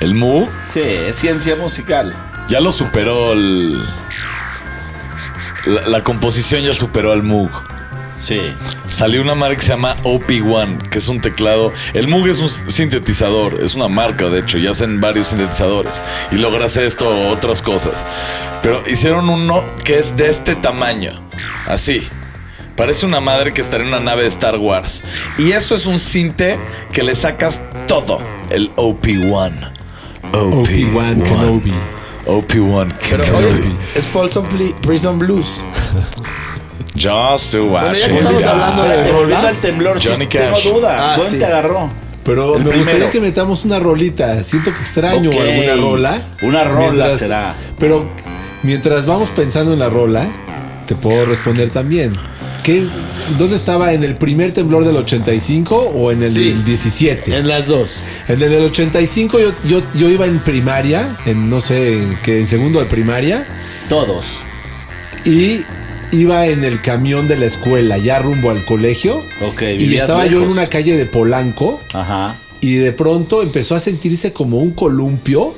[SPEAKER 3] El Mu
[SPEAKER 1] Sí, es ciencia musical.
[SPEAKER 3] ya lo superó el. La, la composición ya superó al Moog.
[SPEAKER 1] Sí.
[SPEAKER 3] Salió una marca que se llama OP1, que es un teclado. El Moog es un sintetizador, es una marca, de hecho, y hacen varios sintetizadores. Y logra hacer esto o otras cosas. Pero hicieron uno que es de este tamaño, así. Parece una madre que estaría en una nave de Star Wars. Y eso es un sinte que le sacas todo. El OP1.
[SPEAKER 4] OP1 Kenobi.
[SPEAKER 3] OP1
[SPEAKER 2] Pero
[SPEAKER 3] Kenobi.
[SPEAKER 2] es Pli- Prison Blues.
[SPEAKER 3] Just to watch
[SPEAKER 2] Bueno, ya
[SPEAKER 3] it
[SPEAKER 2] estamos hablando de
[SPEAKER 1] Volviendo al temblor,
[SPEAKER 3] Johnny
[SPEAKER 1] tengo
[SPEAKER 3] Cash.
[SPEAKER 1] duda.
[SPEAKER 2] Ah,
[SPEAKER 1] ¿Dónde
[SPEAKER 2] sí.
[SPEAKER 1] te agarró?
[SPEAKER 4] Pero
[SPEAKER 1] El
[SPEAKER 4] me gustaría
[SPEAKER 1] primero.
[SPEAKER 4] que metamos una rolita. Siento que extraño
[SPEAKER 1] Ok.
[SPEAKER 4] alguna rola.
[SPEAKER 1] Una rola será.
[SPEAKER 4] Pero mientras vamos pensando en la rola, te puedo responder también. ¿Qué, ¿Dónde estaba? ¿En el primer temblor del 85 o en el
[SPEAKER 2] Sí.
[SPEAKER 4] del 17?
[SPEAKER 2] En las dos.
[SPEAKER 4] En el del 85 yo, yo, yo iba en primaria, en no sé, en, qué, en segundo de primaria,
[SPEAKER 1] Todos.
[SPEAKER 4] y iba en el camión de la escuela, ya rumbo al colegio.
[SPEAKER 1] Ok,
[SPEAKER 4] y estaba yo en una calle de Polanco.
[SPEAKER 1] Ajá.
[SPEAKER 4] Y de pronto empezó a sentirse como un columpio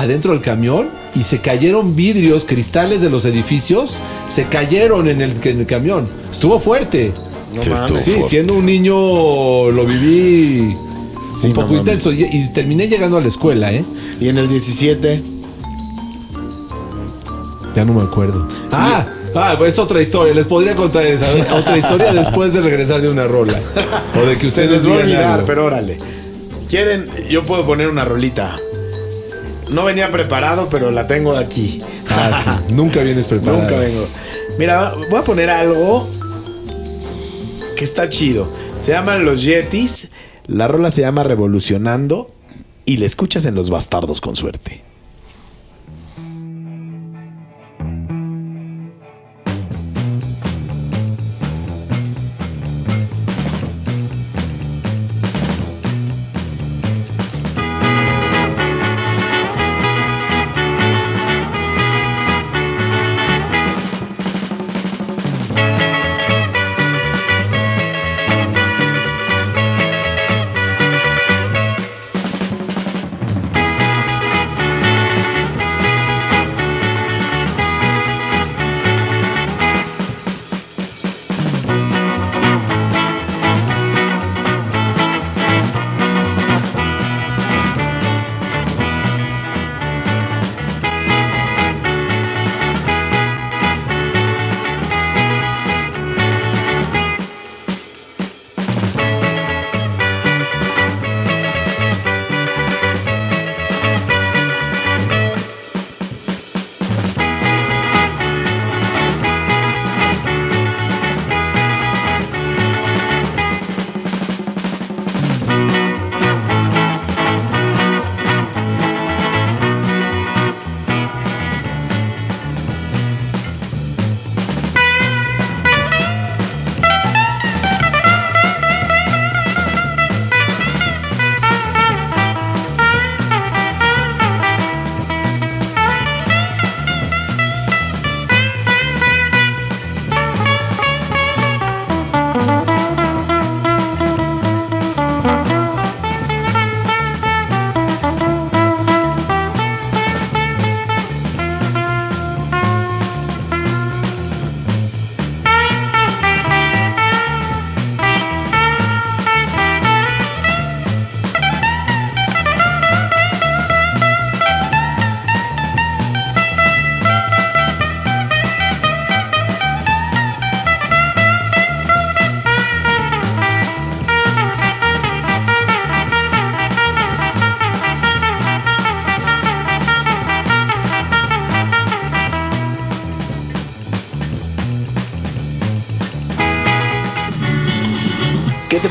[SPEAKER 4] adentro del camión y se cayeron vidrios, cristales de los edificios, se cayeron en el, en el camión. Estuvo fuerte.
[SPEAKER 2] No
[SPEAKER 3] Sí, estuvo
[SPEAKER 4] Sí,
[SPEAKER 3] fuerte.
[SPEAKER 4] siendo un niño lo viví
[SPEAKER 2] Sí,
[SPEAKER 4] un poco
[SPEAKER 2] no
[SPEAKER 4] intenso y, y terminé llegando a la escuela, ¿eh?
[SPEAKER 2] Y en el 17.
[SPEAKER 4] Ya no me acuerdo. Ah, ah, pues es otra historia. Les podría contar esa otra historia después de regresar de una rola. O de que
[SPEAKER 2] Se
[SPEAKER 4] ustedes
[SPEAKER 2] les va a olvidar,
[SPEAKER 4] algo.
[SPEAKER 2] pero órale. ¿Quieren? Yo puedo poner una rolita. No venía preparado, pero la tengo aquí.
[SPEAKER 4] Ah, sí. Nunca vienes preparado.
[SPEAKER 2] Nunca vengo. Mira, voy a poner algo que está chido. Se llaman Los Yetis. La rola se llama Revolucionando. Y la escuchas en Los Bastardos con suerte.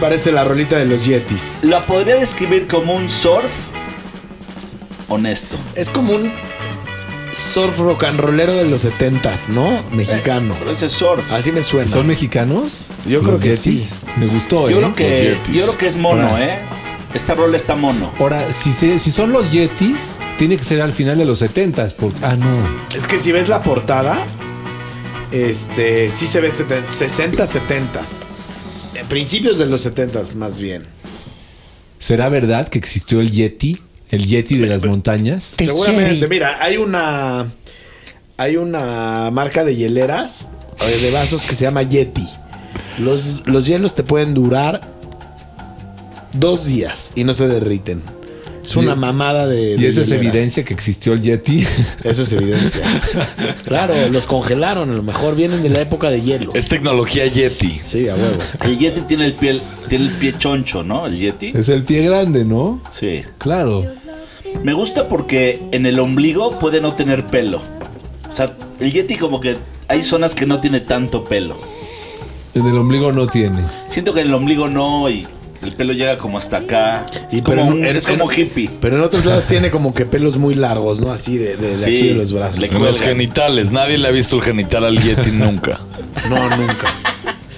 [SPEAKER 2] Parece la rolita de los Yetis?
[SPEAKER 1] La podría describir como un surf honesto.
[SPEAKER 2] Es como un surf rock and rollero de los 70s, ¿no? Mexicano.
[SPEAKER 1] Pero ese es surf.
[SPEAKER 2] Así me suena.
[SPEAKER 4] ¿Son mexicanos?
[SPEAKER 2] Yo creo
[SPEAKER 4] Los
[SPEAKER 2] que
[SPEAKER 4] Yetis.
[SPEAKER 2] sí.
[SPEAKER 4] Me gustó,
[SPEAKER 1] Yo
[SPEAKER 4] ¿eh?
[SPEAKER 1] creo que, yo creo que es mono,
[SPEAKER 4] Ahora.
[SPEAKER 1] ¿eh? Esta rola está mono.
[SPEAKER 4] Ahora, si, se- si son los Yetis, tiene que ser al final de los 70s. Porque, ah, no.
[SPEAKER 2] Es que si ves la portada, este, sí se ve 70, 60, 70. Eh, Principios de los 70 más bien.
[SPEAKER 4] ¿Será verdad que existió el Yeti? El Yeti de las montañas.
[SPEAKER 2] Seguramente, mira, hay una hay una marca de hieleras eh, de vasos que se llama Yeti. Los, los hielos te pueden durar dos días y no se derriten. Es una mamada de.
[SPEAKER 4] Y esa es evidencia que existió el Yeti.
[SPEAKER 2] Eso es evidencia. claro, los congelaron, a lo mejor vienen de la época de hielo.
[SPEAKER 3] Es tecnología Yeti.
[SPEAKER 2] Sí, a huevo.
[SPEAKER 1] El Yeti tiene el pie, tiene el pie choncho, ¿no? El Yeti.
[SPEAKER 4] es el pie grande, ¿no?
[SPEAKER 1] Sí.
[SPEAKER 4] Claro.
[SPEAKER 1] Me gusta porque en el ombligo puede no tener pelo. O sea, el Yeti como que hay zonas que no tiene tanto pelo.
[SPEAKER 4] En el ombligo no tiene.
[SPEAKER 1] Siento que en el ombligo no y el pelo llega como hasta acá.
[SPEAKER 2] Y
[SPEAKER 1] como,
[SPEAKER 2] pero en-
[SPEAKER 1] un-
[SPEAKER 2] en-
[SPEAKER 1] es como
[SPEAKER 2] en-
[SPEAKER 1] hippie.
[SPEAKER 2] Pero en otros lados tiene como que pelos muy largos, ¿no? Así de, de- de
[SPEAKER 1] Sí,
[SPEAKER 2] aquí de los brazos.
[SPEAKER 1] le
[SPEAKER 3] los genitales. Nadie le ha visto el genital al Yeti nunca.
[SPEAKER 2] No, nunca.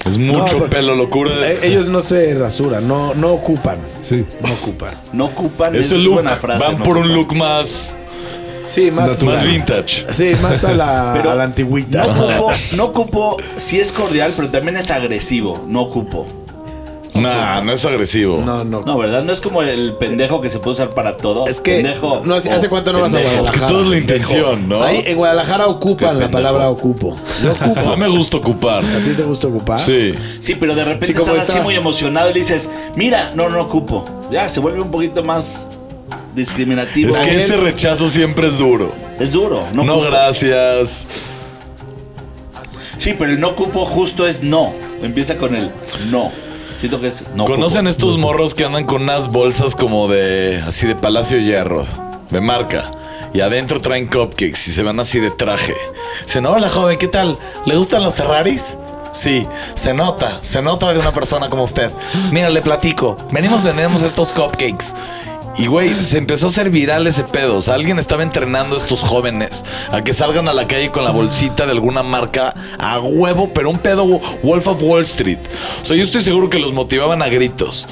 [SPEAKER 3] Es mucho pelo, locura.
[SPEAKER 2] Eh, Ellos no se rasuran, no, no ocupan.
[SPEAKER 4] Sí.
[SPEAKER 2] No ocupan.
[SPEAKER 1] No ocupan. Es
[SPEAKER 3] look.
[SPEAKER 1] buena frase,
[SPEAKER 3] Van
[SPEAKER 1] no
[SPEAKER 3] por un look más,
[SPEAKER 2] Sí, más,
[SPEAKER 3] más vintage.
[SPEAKER 2] Sí, más a la,
[SPEAKER 1] Pero
[SPEAKER 2] a la antigüita.
[SPEAKER 1] No ocupo, no ocupo, sí es cordial, pero también es agresivo. No ocupo.
[SPEAKER 3] Nah, no es agresivo.
[SPEAKER 2] No, no.
[SPEAKER 1] No, ¿verdad? No es como el pendejo que se puede usar para todo.
[SPEAKER 2] Es que
[SPEAKER 1] Pendejo.
[SPEAKER 2] no, hace,
[SPEAKER 1] o
[SPEAKER 2] ¿hace cuánto no vas a
[SPEAKER 1] pendejo.
[SPEAKER 3] Es que
[SPEAKER 2] Guadalajara?
[SPEAKER 3] todo es la intención, ¿no?
[SPEAKER 2] Ahí en Guadalajara ocupan la palabra ocupo. Yo ocupo.
[SPEAKER 3] No me gusta ocupar.
[SPEAKER 2] ¿A ti te gusta ocupar?
[SPEAKER 3] Sí.
[SPEAKER 1] Sí, pero de repente
[SPEAKER 2] Sí, como
[SPEAKER 1] estás así muy emocionado y le dices, mira, no, no ocupo. Ya, se vuelve un poquito más discriminativo.
[SPEAKER 3] Es que
[SPEAKER 1] Es,
[SPEAKER 3] ese rechazo siempre es duro.
[SPEAKER 1] duro. No,
[SPEAKER 3] gracias.
[SPEAKER 1] Sí, pero el no ocupo justo es no. Empieza con el no. Siento que es no.
[SPEAKER 3] ¿Conocen
[SPEAKER 1] ocupo.
[SPEAKER 3] estos morros que andan con unas bolsas como de así de Palacio Hierro, de marca? Y adentro traen cupcakes y se van así de traje. Dicen, hola joven, ¿qué tal? ¿Le gustan los Ferraris? Sí, se nota, se nota de una persona como usted. Mira, le platico. Venimos, vendemos estos cupcakes. Y güey, se empezó a hacer viral ese pedo. O sea, alguien estaba entrenando a estos jóvenes a que salgan a la calle con la bolsita de alguna marca a huevo, pero un pedo Wolf of Wall Street. O sea, yo estoy seguro que los motivaban a gritos.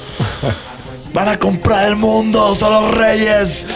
[SPEAKER 3] Van a comprar el mundo, son los reyes.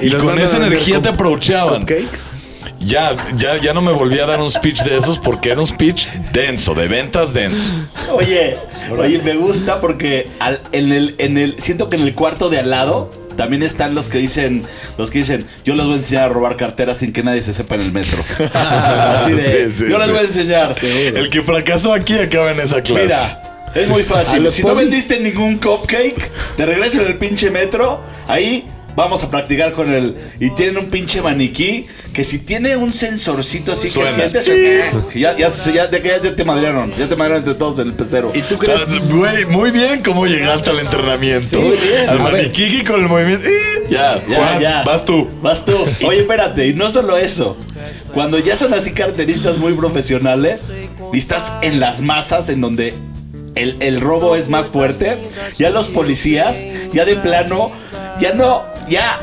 [SPEAKER 3] Y, con esa energía te aprovechaban.
[SPEAKER 2] ¿Cupcakes?
[SPEAKER 3] Ya, ya, ya no me volví a dar un speech de esos porque era un speech denso, de ventas denso.
[SPEAKER 1] Oye, oye, me gusta porque al- en el, en el, siento que en el cuarto de al lado también están los que dicen, los que dicen, yo les voy a enseñar a robar carteras sin que nadie se sepa en el metro. Así de,
[SPEAKER 3] Sí, sí,
[SPEAKER 1] yo les voy a enseñar.
[SPEAKER 3] El que fracasó aquí acaba en esa clase.
[SPEAKER 1] Mira, es muy fácil. Si no vendiste ningún cupcake, te regreso en el pinche metro, ahí vamos a practicar con el. Y tienen un pinche maniquí que si tiene un sensorcito así
[SPEAKER 3] Suena.
[SPEAKER 1] que sientes. que Ya, ya, ya, ya, ya, ya te madrearon. Ya te madrearon entre todos en el pecero.
[SPEAKER 2] ¿Y tú crees?
[SPEAKER 3] Güey, muy bien cómo llegaste al entrenamiento.
[SPEAKER 1] Sí, bien.
[SPEAKER 3] Al
[SPEAKER 2] A ver.
[SPEAKER 3] maniquí con el movimiento. Ya,
[SPEAKER 1] Ya,
[SPEAKER 3] Juan,
[SPEAKER 1] ya.
[SPEAKER 3] vas tú.
[SPEAKER 1] Vas tú. Oye, espérate, y no solo eso. Cuando ya son así carteristas muy profesionales y estás en las masas en donde el, el robo es más fuerte, ya los policías, ya de plano, ya no, ya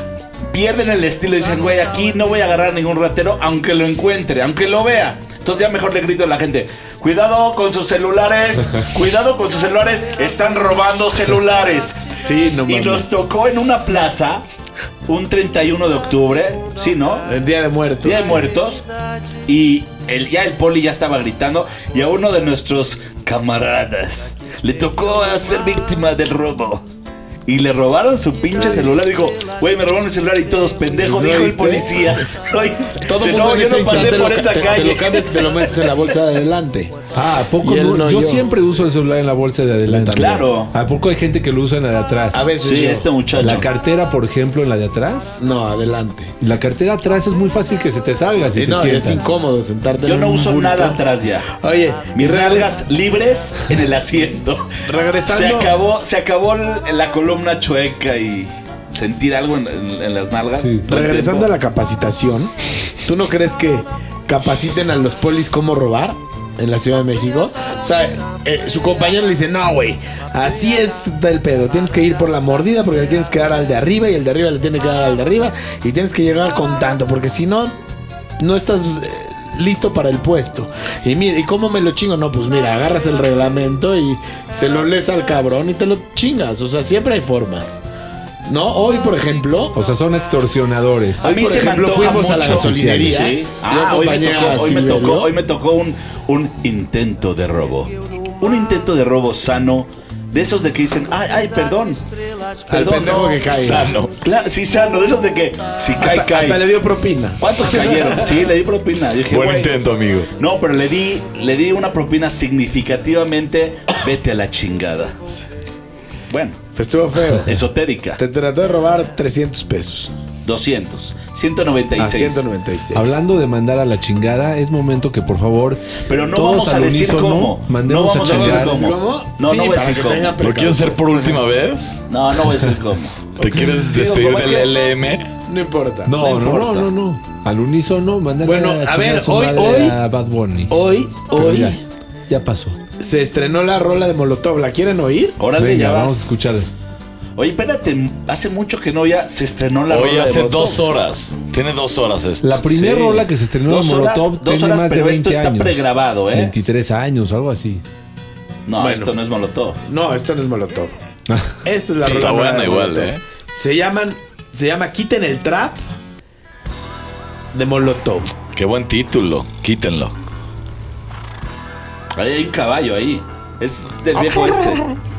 [SPEAKER 1] pierden el estilo y dicen, güey, aquí no voy a agarrar a ningún ratero, aunque lo encuentre, aunque lo vea. Entonces ya mejor le grito a la gente, cuidado con sus celulares, cuidado con sus celulares, están robando celulares.
[SPEAKER 2] Sí, no
[SPEAKER 1] Y
[SPEAKER 2] mames.
[SPEAKER 1] nos tocó en una plaza un 31 de octubre, ¿sí, no?
[SPEAKER 2] El Día de Muertos.
[SPEAKER 1] Día de Muertos. Y el, ya el poli ya estaba gritando. Y a uno de nuestros camaradas le tocó a ser víctima del robo. Y le robaron su pinche celular. Dijo, güey, me robaron mi celular y todos pendejos,
[SPEAKER 2] ¿Sí
[SPEAKER 1] dijo el policía.
[SPEAKER 2] Todo
[SPEAKER 1] Dice,
[SPEAKER 2] mundo
[SPEAKER 1] no, yo no pasé por esa calle.
[SPEAKER 2] te lo cambias y te lo metes en la bolsa de adelante.
[SPEAKER 4] Ah, ¿a poco no?
[SPEAKER 2] no,
[SPEAKER 4] yo,
[SPEAKER 2] yo.
[SPEAKER 4] siempre uso el celular en la bolsa de adelante.
[SPEAKER 1] Claro.
[SPEAKER 4] ¿A poco hay gente que lo usa en la de atrás?
[SPEAKER 2] A veces
[SPEAKER 1] Sí,
[SPEAKER 2] yo.
[SPEAKER 1] este muchacho.
[SPEAKER 4] La cartera, por ejemplo, en la de atrás.
[SPEAKER 2] No, adelante.
[SPEAKER 4] La cartera atrás es muy fácil que se te salga si
[SPEAKER 2] Sí,
[SPEAKER 4] te
[SPEAKER 2] no, y es
[SPEAKER 4] sientas.
[SPEAKER 2] incómodo sentarte
[SPEAKER 1] Yo
[SPEAKER 2] en
[SPEAKER 1] no
[SPEAKER 2] un
[SPEAKER 1] uso
[SPEAKER 2] bulto.
[SPEAKER 1] nada atrás ya.
[SPEAKER 2] Oye,
[SPEAKER 1] Mis nalgas libres en el asiento.
[SPEAKER 2] Regresando-
[SPEAKER 1] Se acabó, se acabó la columna chueca y sentir algo en, en- en las nalgas.
[SPEAKER 4] Sí.
[SPEAKER 2] Regresando a la capacitación, ¿tú no crees que capaciten a los polis cómo robar? En la Ciudad de México. O sea, eh, su compañero le dice, no, güey, así es el pedo. Tienes que ir por la mordida porque le tienes que dar al de arriba y el de arriba le tiene que dar al de arriba y tienes que llegar con tanto porque si no, no estás eh, listo para el puesto. Y mira, ¿y cómo me lo chingo? No, pues mira, agarras el reglamento y se lo lees al cabrón y te lo chingas. O sea, siempre hay formas. ¿No? Hoy, por ejemplo,
[SPEAKER 4] O sea, son extorsionadores.
[SPEAKER 1] A mí
[SPEAKER 2] por
[SPEAKER 1] se
[SPEAKER 2] ejemplo,
[SPEAKER 1] me
[SPEAKER 2] fuimos a la gasolinería.
[SPEAKER 1] Sí. Ah, hoy me tocó, hoy me tocó, hoy me tocó un, un intento de robo. Un intento de robo sano. De esos de que dicen, ay, ay, perdón.
[SPEAKER 2] al
[SPEAKER 1] Perdón,
[SPEAKER 2] pendejo
[SPEAKER 1] no.
[SPEAKER 2] que cae.
[SPEAKER 3] Sano.
[SPEAKER 1] Claro, sí, sano. De esos de que si cae,
[SPEAKER 2] Hasta,
[SPEAKER 1] cae.
[SPEAKER 2] hasta le dio propina.
[SPEAKER 1] ¿Cuántos cayeron? Sí, le di propina. Yo dije,
[SPEAKER 3] Buen
[SPEAKER 1] "Güey".
[SPEAKER 3] intento, amigo.
[SPEAKER 1] No, pero le di, le di una propina significativamente, vete a la chingada. Bueno,
[SPEAKER 2] Pues estuvo feo.
[SPEAKER 1] esotérica.
[SPEAKER 2] Te trató de robar 300 pesos.
[SPEAKER 1] 200.
[SPEAKER 2] A
[SPEAKER 1] 196.
[SPEAKER 2] 196.
[SPEAKER 4] Hablando de mandar a la chingada, es momento que por favor.
[SPEAKER 1] Pero no
[SPEAKER 4] todos
[SPEAKER 1] vamos a
[SPEAKER 4] al
[SPEAKER 1] decir
[SPEAKER 4] unísono
[SPEAKER 1] cómo.
[SPEAKER 4] Mandemos
[SPEAKER 1] no vamos
[SPEAKER 4] a
[SPEAKER 1] a decir
[SPEAKER 4] chingar.
[SPEAKER 1] cómo.
[SPEAKER 2] ¿Cómo?
[SPEAKER 1] No,
[SPEAKER 2] Sí,
[SPEAKER 1] no voy a decir cómo.
[SPEAKER 3] ¿Lo quieres hacer por última vez?
[SPEAKER 1] No, no voy a decir cómo.
[SPEAKER 3] ¿Te quieres despedir
[SPEAKER 1] ¿cómo es
[SPEAKER 3] del LM?
[SPEAKER 2] No importa.
[SPEAKER 4] No, no, no,
[SPEAKER 1] importa.
[SPEAKER 4] no, no. Al unísono, mándale
[SPEAKER 2] Bueno,
[SPEAKER 4] a,
[SPEAKER 2] a
[SPEAKER 4] chingar
[SPEAKER 2] ver, hoy-
[SPEAKER 4] madre
[SPEAKER 2] hoy-
[SPEAKER 4] a Bad Bunny.
[SPEAKER 2] Hoy,
[SPEAKER 4] Pero
[SPEAKER 2] hoy
[SPEAKER 4] ya, ya pasó.
[SPEAKER 2] se estrenó la rola de Molotov. ¿La quieren oír?
[SPEAKER 1] Órale,
[SPEAKER 4] Venga,
[SPEAKER 1] ya
[SPEAKER 4] vamos a
[SPEAKER 1] vas.
[SPEAKER 4] escuchar.
[SPEAKER 1] Oye, espérate, hace mucho que no ya se estrenó la
[SPEAKER 3] Hoy
[SPEAKER 1] rola de
[SPEAKER 3] hace
[SPEAKER 1] Molotov.
[SPEAKER 3] dos horas. Tiene dos horas esto.
[SPEAKER 4] La primera
[SPEAKER 1] Sí.
[SPEAKER 4] rola que se estrenó de
[SPEAKER 1] horas-
[SPEAKER 4] Molotov
[SPEAKER 1] dos horas,
[SPEAKER 4] más de
[SPEAKER 1] pero
[SPEAKER 4] 20
[SPEAKER 1] esto está
[SPEAKER 4] años.
[SPEAKER 1] pregrabado, ¿eh?
[SPEAKER 4] 23 años, algo así.
[SPEAKER 1] No,
[SPEAKER 2] Bueno.
[SPEAKER 1] esto no es Molotov.
[SPEAKER 2] No, esto no es Molotov. Esta es la
[SPEAKER 3] Sí,
[SPEAKER 2] rola
[SPEAKER 3] está buena
[SPEAKER 2] de
[SPEAKER 3] igual,
[SPEAKER 2] Molotov.
[SPEAKER 3] ¿eh?
[SPEAKER 2] Se llaman, se llama Quiten el Trap de Molotov.
[SPEAKER 3] Qué buen título. Quítenlo.
[SPEAKER 1] Hay un caballo ahí. Es del viejo este.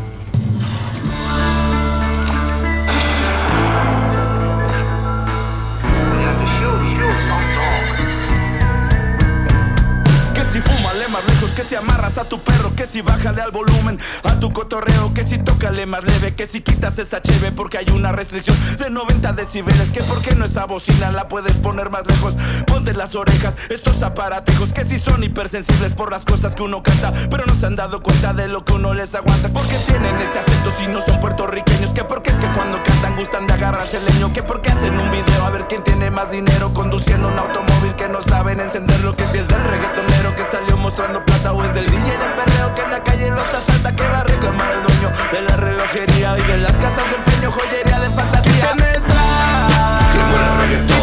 [SPEAKER 5] a tu perro, que si bájale al volumen a tu cotorreo, que si tócale más leve, que si quitas esa cheve porque hay una restricción de 90 decibeles, que por qué no esa bocina la puedes poner más lejos, ponte las orejas, estos aparatejos que si son hipersensibles por las cosas que uno canta, pero no se han dado cuenta de lo que uno les aguanta, porque tienen ese acento si no son puertorriqueños, que porque es que cuando cantan gustan de agarrarse el leño, que porque hacen un video a ver quién tiene más dinero conduciendo un automóvil que no saben encenderlo, que si es del reggaetonero que salió mostrando plata o es del DJ del perreo que en la calle los asalta que va a reclamar el dueño de la relojería y de las casas de empeño, joyería de fantasía. El trap, quiten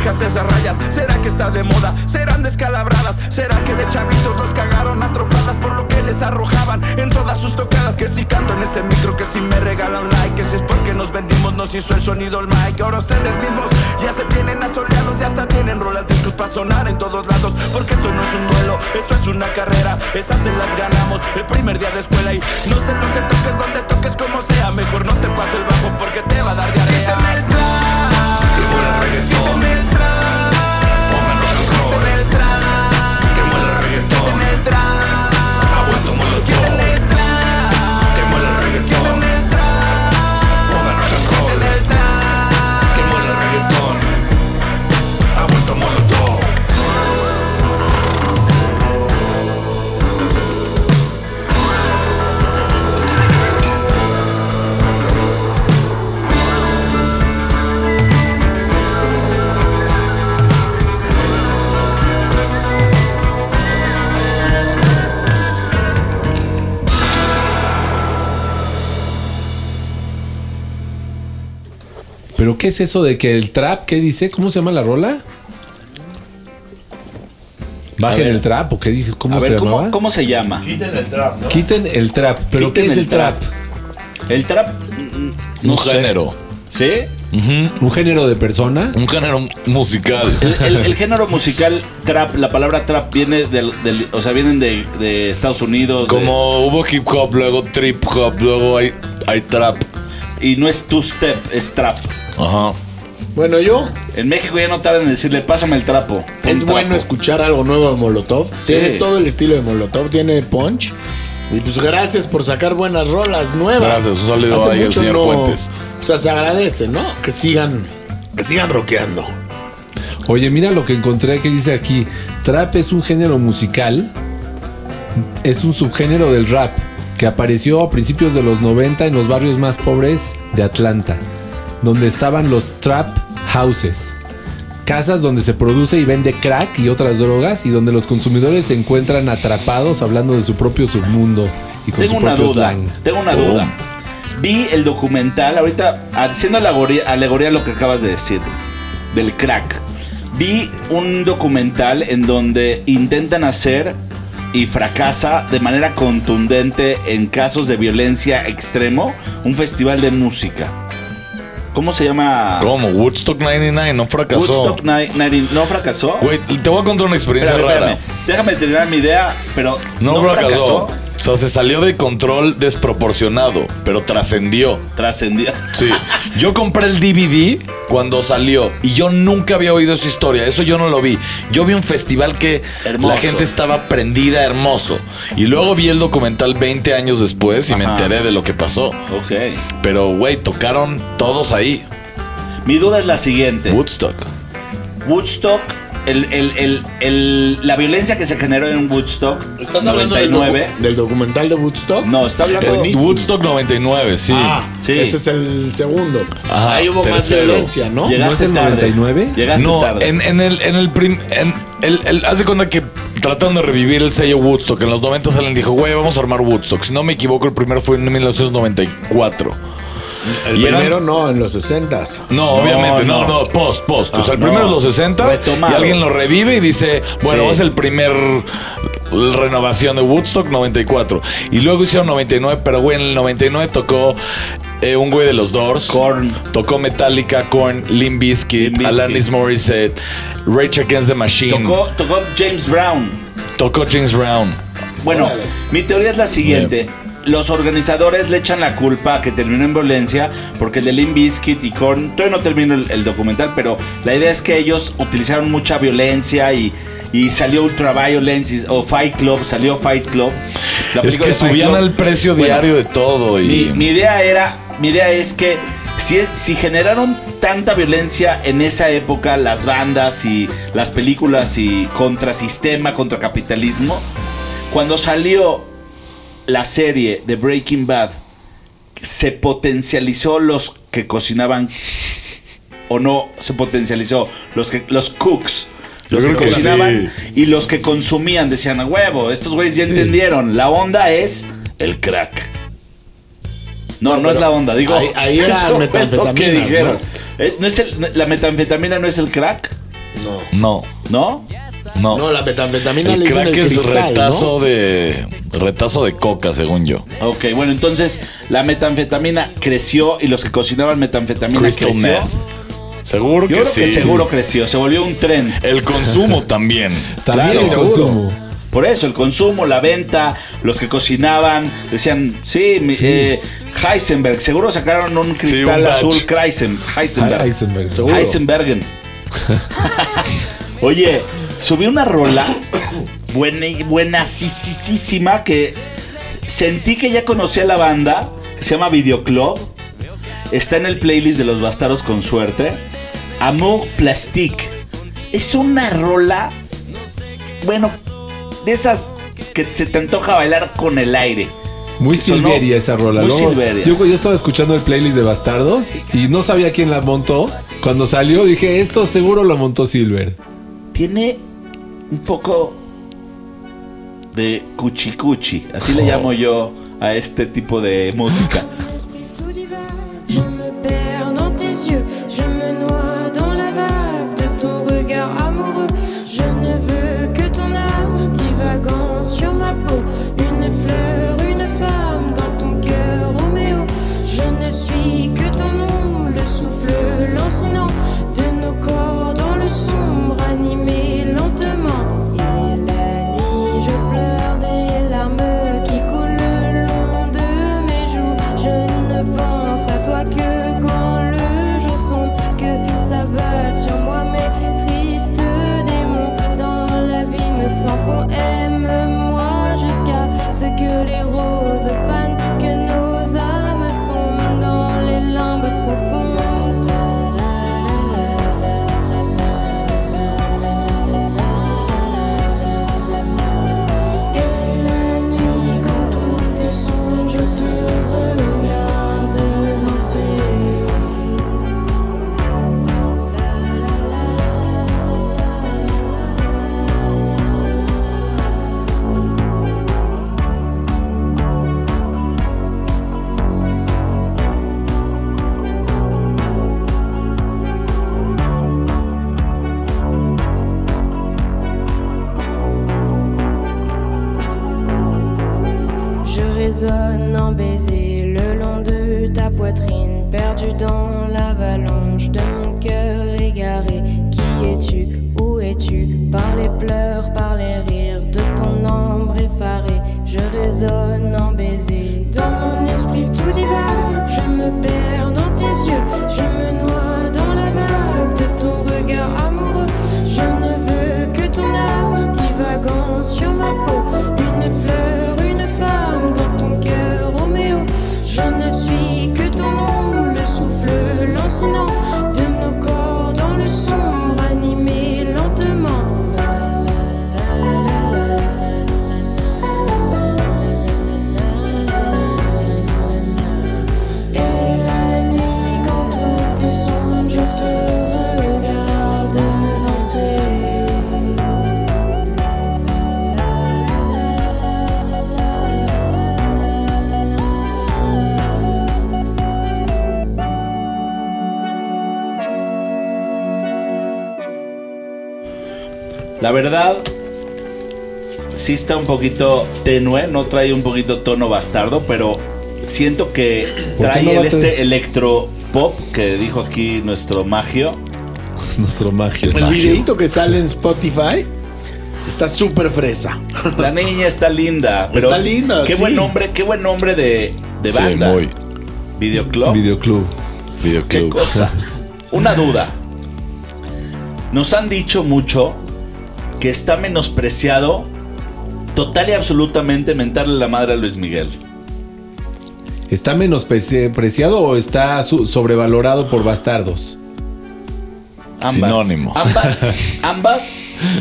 [SPEAKER 5] cejas esas rayas. ¿Será que está de moda? ¿Serán descalabradas? ¿Será que de chavitos los cagaron a trompadas por lo que les arrojaban en todas sus tocadas? Que si canto en ese micro, que si me regalan like, que si es porque nos vendimos, nos hizo el sonido el mic. Ahora ustedes mismos ya se tienen asoleados, ya hasta tienen rolas discos para sonar en todos lados. Porque esto no es un duelo, esto es una carrera. Esas se las ganamos el primer día de escuela y no sé lo que toques, donde toques, como sea. Mejor no te paso el bajo porque te va a dar diarrea. Quítame el quítame quítame
[SPEAKER 4] ¿Pero qué es eso de que el trap, qué dice? ¿Cómo se llama la rola? Bajen
[SPEAKER 1] ver.
[SPEAKER 4] el trap, ¿o qué dije? ¿Cómo
[SPEAKER 1] A
[SPEAKER 4] se
[SPEAKER 1] ver,
[SPEAKER 4] llamaba?
[SPEAKER 1] ¿cómo, ¿cómo se llama?
[SPEAKER 4] Quiten el trap. ¿Pero
[SPEAKER 1] Quiten
[SPEAKER 4] qué es
[SPEAKER 1] el
[SPEAKER 4] el trap?
[SPEAKER 1] El trap. mm, No
[SPEAKER 3] un
[SPEAKER 1] sé.
[SPEAKER 3] género.
[SPEAKER 1] ¿Sí?
[SPEAKER 4] ¿Un género de persona?
[SPEAKER 3] Un género musical.
[SPEAKER 1] El, el- el género musical trap, la palabra trap viene del, del- o sea, vienen de, de Estados Unidos. de-
[SPEAKER 3] Como hubo hip hop, luego trip hop, luego hay, hay trap.
[SPEAKER 1] Y no es two step, es trap.
[SPEAKER 3] Ajá.
[SPEAKER 2] Bueno, yo
[SPEAKER 1] En México ya no tardan en decirle, pásame el trapo.
[SPEAKER 2] Es bueno
[SPEAKER 1] trapo".
[SPEAKER 2] escuchar algo nuevo de Molotov. Tiene todo el estilo de Molotov, tiene punch. Y pues gracias por sacar buenas rolas nuevas.
[SPEAKER 3] Gracias, un saludo
[SPEAKER 2] Hace
[SPEAKER 3] ahí al señor Fuentes.
[SPEAKER 2] O sea, se agradece, ¿no? Que sigan, que sigan rockeando.
[SPEAKER 4] Oye, mira lo que encontré que dice aquí. Trap es un género musical. Es un subgénero del rap que apareció a principios de los 90 en los barrios más pobres de Atlanta, donde estaban los trap houses. Casas donde se produce y vende crack y otras drogas y donde los consumidores se encuentran atrapados hablando de su propio submundo y con
[SPEAKER 1] Tengo
[SPEAKER 4] su propio
[SPEAKER 1] duda.
[SPEAKER 4] slang.
[SPEAKER 1] Tengo una duda. Vi el documental, ahorita haciendo alegoría, alegoría a lo que acabas de decir, del crack. Vi un documental en donde intentan hacer y fracasa de manera contundente en casos de violencia extremo un festival de música. ¿Cómo se llama?
[SPEAKER 3] ¿Cómo? Woodstock 99 no fracasó.
[SPEAKER 1] Woodstock Ni- 90 no fracasó.
[SPEAKER 3] Güey, te voy a contar una experiencia
[SPEAKER 1] Espérame,
[SPEAKER 3] rara.
[SPEAKER 1] Déjame terminar mi idea, pero
[SPEAKER 3] No, fracasó. O sea, se salió de control desproporcionado, pero trascendió.
[SPEAKER 1] Trascendió.
[SPEAKER 3] Sí. Yo compré el DVD cuando salió y yo nunca había oído esa historia. Eso yo no lo vi. Yo vi un festival que
[SPEAKER 1] Hermoso.
[SPEAKER 3] la gente estaba prendida, hermoso. Y luego vi el documental 20 años después y me enteré de lo que pasó.
[SPEAKER 1] Ok.
[SPEAKER 3] Pero, güey, tocaron todos ahí.
[SPEAKER 1] Mi duda es la siguiente.
[SPEAKER 3] Woodstock.
[SPEAKER 1] Woodstock, el, el- el- el- la violencia que se generó en Woodstock,
[SPEAKER 2] ¿Estás hablando del,
[SPEAKER 1] 99.
[SPEAKER 2] docu- del documental de Woodstock?
[SPEAKER 1] No, está hablando
[SPEAKER 2] Buenísimo.
[SPEAKER 3] Woodstock 99, sí.
[SPEAKER 2] Ah,
[SPEAKER 1] Sí.
[SPEAKER 2] ese es el segundo.
[SPEAKER 3] Ajá,
[SPEAKER 2] Ahí hubo más violencia, ¿no?
[SPEAKER 1] Llegaste
[SPEAKER 4] ¿No es el
[SPEAKER 1] tarde.
[SPEAKER 4] 99?
[SPEAKER 1] Llegaste
[SPEAKER 3] No,
[SPEAKER 1] tarde.
[SPEAKER 3] en, en el, en el prim- en el, el- haz de cuenta que trataron de revivir el sello Woodstock. En los 90 alguien dijo, güey, vamos a armar Woodstock. Si no me equivoco, el primero fue en 1994.
[SPEAKER 2] El
[SPEAKER 3] Y eran-
[SPEAKER 2] primero no, en los 60s.
[SPEAKER 3] No, obviamente, no,
[SPEAKER 1] no.
[SPEAKER 3] no, post, post. o sea, el
[SPEAKER 1] no.
[SPEAKER 3] primero es los 60
[SPEAKER 1] Retomado.
[SPEAKER 3] y alguien lo revive y dice, bueno,
[SPEAKER 1] Sí.
[SPEAKER 3] es el primer renovación de Woodstock 94. Y luego hicieron 99, pero güey, en el 99 tocó eh, un güey de los Doors.
[SPEAKER 1] Korn.
[SPEAKER 3] Tocó Metallica, Korn, Limp Bizkit,
[SPEAKER 1] Limp.
[SPEAKER 3] Alanis Morissette, Rage Against the Machine.
[SPEAKER 1] Tocó, tocó James Brown.
[SPEAKER 3] Tocó James Brown.
[SPEAKER 1] Bueno,
[SPEAKER 2] Órale.
[SPEAKER 1] mi teoría es la siguiente. Los organizadores le echan la culpa a que terminó en violencia porque el de Limp Bizkit y Korn, todavía no termino el, el documental, pero la idea es que ellos utilizaron mucha violencia y, y salió Ultraviolence o Fight Club, salió Fight Club. La
[SPEAKER 3] Es que subían
[SPEAKER 1] Club.
[SPEAKER 3] el precio
[SPEAKER 1] Bueno,
[SPEAKER 3] diario de todo y...
[SPEAKER 1] Mi, mi idea era, mi idea es que si, si generaron tanta violencia en esa época las bandas y las películas y contra sistema, contra capitalismo, cuando salió la serie de Breaking Bad, se potencializó los que cocinaban o no se potencializó los que los cooks los que cocinaban y los que consumían decían a huevo estos güeyes ya entendieron la onda es el crack no, no, es la onda, digo.
[SPEAKER 2] ahí- ahí era
[SPEAKER 1] dijeron.
[SPEAKER 2] ¿no?
[SPEAKER 1] Eh, ¿no es el- ¿La metanfetamina no es el crack?
[SPEAKER 2] No.
[SPEAKER 3] No,
[SPEAKER 1] ¿No?
[SPEAKER 3] No.
[SPEAKER 2] No, la metanfetamina
[SPEAKER 3] el
[SPEAKER 2] le dicen
[SPEAKER 3] crack
[SPEAKER 2] el
[SPEAKER 3] es
[SPEAKER 2] cristal,
[SPEAKER 3] retazo
[SPEAKER 2] ¿no?
[SPEAKER 3] de... Retazo de coca, según yo.
[SPEAKER 1] Ok, bueno, entonces la metanfetamina creció y los que cocinaban metanfetamina
[SPEAKER 3] Crystal
[SPEAKER 1] creció.
[SPEAKER 3] meth. Seguro
[SPEAKER 1] Yo
[SPEAKER 3] que
[SPEAKER 1] creo
[SPEAKER 3] sí.
[SPEAKER 1] que seguro creció, se volvió un tren.
[SPEAKER 3] El consumo también.
[SPEAKER 4] También
[SPEAKER 1] Claro,
[SPEAKER 4] el
[SPEAKER 1] seguro.
[SPEAKER 4] consumo.
[SPEAKER 1] Por eso, el consumo, la venta, los que cocinaban, decían, sí, mi- eh, Heisenberg, seguro sacaron un cristal
[SPEAKER 3] un
[SPEAKER 1] azul Kreisen, Heisenberg.
[SPEAKER 4] Heisenberg.
[SPEAKER 2] Seguro.
[SPEAKER 1] Heisenbergen. Oye, subí una rola buena, buenasísima que sentí que ya conocía la banda, que se llama Videoclub. Está en el playlist de los bastardos con suerte. Amour Plastique. Es una rola, bueno, de esas que se te antoja bailar con el aire.
[SPEAKER 4] Muy Silveria esa rola.
[SPEAKER 1] muy Silveria.
[SPEAKER 4] Yo, yo estaba escuchando el playlist de Bastardos y no sabía quién la montó. Cuando salió dije, esto seguro lo montó Silver.
[SPEAKER 1] tiene un poco de cuchi cuchi, así
[SPEAKER 4] Oh.
[SPEAKER 1] le llamo yo a este tipo de música.
[SPEAKER 6] les roses La
[SPEAKER 1] verdad, sí está un poquito tenue, no trae un poquito tono bastardo, pero siento que
[SPEAKER 4] ¿Por qué
[SPEAKER 1] trae
[SPEAKER 4] no
[SPEAKER 1] el este electro pop que dijo aquí nuestro magio.
[SPEAKER 4] Nuestro magia.
[SPEAKER 2] El videito que sale en Spotify está súper fresa.
[SPEAKER 1] La niña está linda, pero
[SPEAKER 2] Está linda,
[SPEAKER 1] Qué
[SPEAKER 2] sí.
[SPEAKER 1] buen nombre, qué buen nombre de, de
[SPEAKER 3] Sí,
[SPEAKER 1] banda.
[SPEAKER 3] muy.
[SPEAKER 1] Videoclub.
[SPEAKER 4] Videoclub.
[SPEAKER 1] ¿Qué
[SPEAKER 3] Videoclub.
[SPEAKER 1] cosa? Una duda. Nos han dicho mucho que está menospreciado total y absolutamente mentarle la madre a Luis Miguel.
[SPEAKER 4] ¿Está menospreciado o está sobrevalorado por bastardos?
[SPEAKER 1] Ambas.
[SPEAKER 3] Sinónimos.
[SPEAKER 1] Ambas, ambas,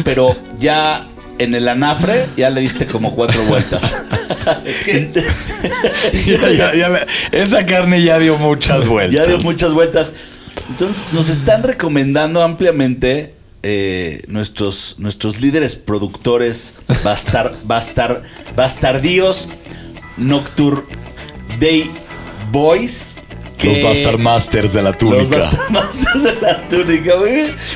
[SPEAKER 1] pero ya en el anafre ya le diste como cuatro vueltas. es que
[SPEAKER 3] Ya- ya- ya le- esa carne ya dio muchas vueltas.
[SPEAKER 1] ya dio muchas vueltas. Entonces nos están recomendando ampliamente eh, nuestros, nuestros líderes productores bastar, bastar, bastardíos Noctur Day Boys.
[SPEAKER 3] Los
[SPEAKER 1] que-
[SPEAKER 3] Bastard Masters de la
[SPEAKER 1] Los
[SPEAKER 3] túnica.
[SPEAKER 1] Bastard Masters de la túnica.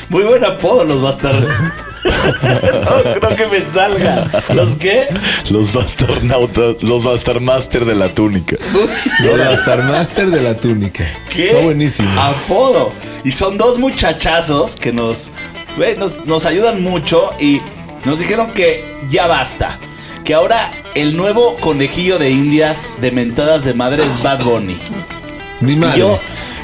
[SPEAKER 1] Muy, buen apodo, los Bastard. no creo que me salga. ¿Los qué?
[SPEAKER 3] Los Bastard Nautas, los Bastard Master de la túnica.
[SPEAKER 4] Los Bastarmaster de la túnica.
[SPEAKER 1] ¿Qué?
[SPEAKER 4] Está buenísimo.
[SPEAKER 1] Apodo. Y son dos muchachazos que nos, nos, nos ayudan mucho y nos dijeron que ya basta. Que ahora el nuevo conejillo de indias de mentadas de madre es Bad Bunny.
[SPEAKER 4] Ni madres.
[SPEAKER 1] yo-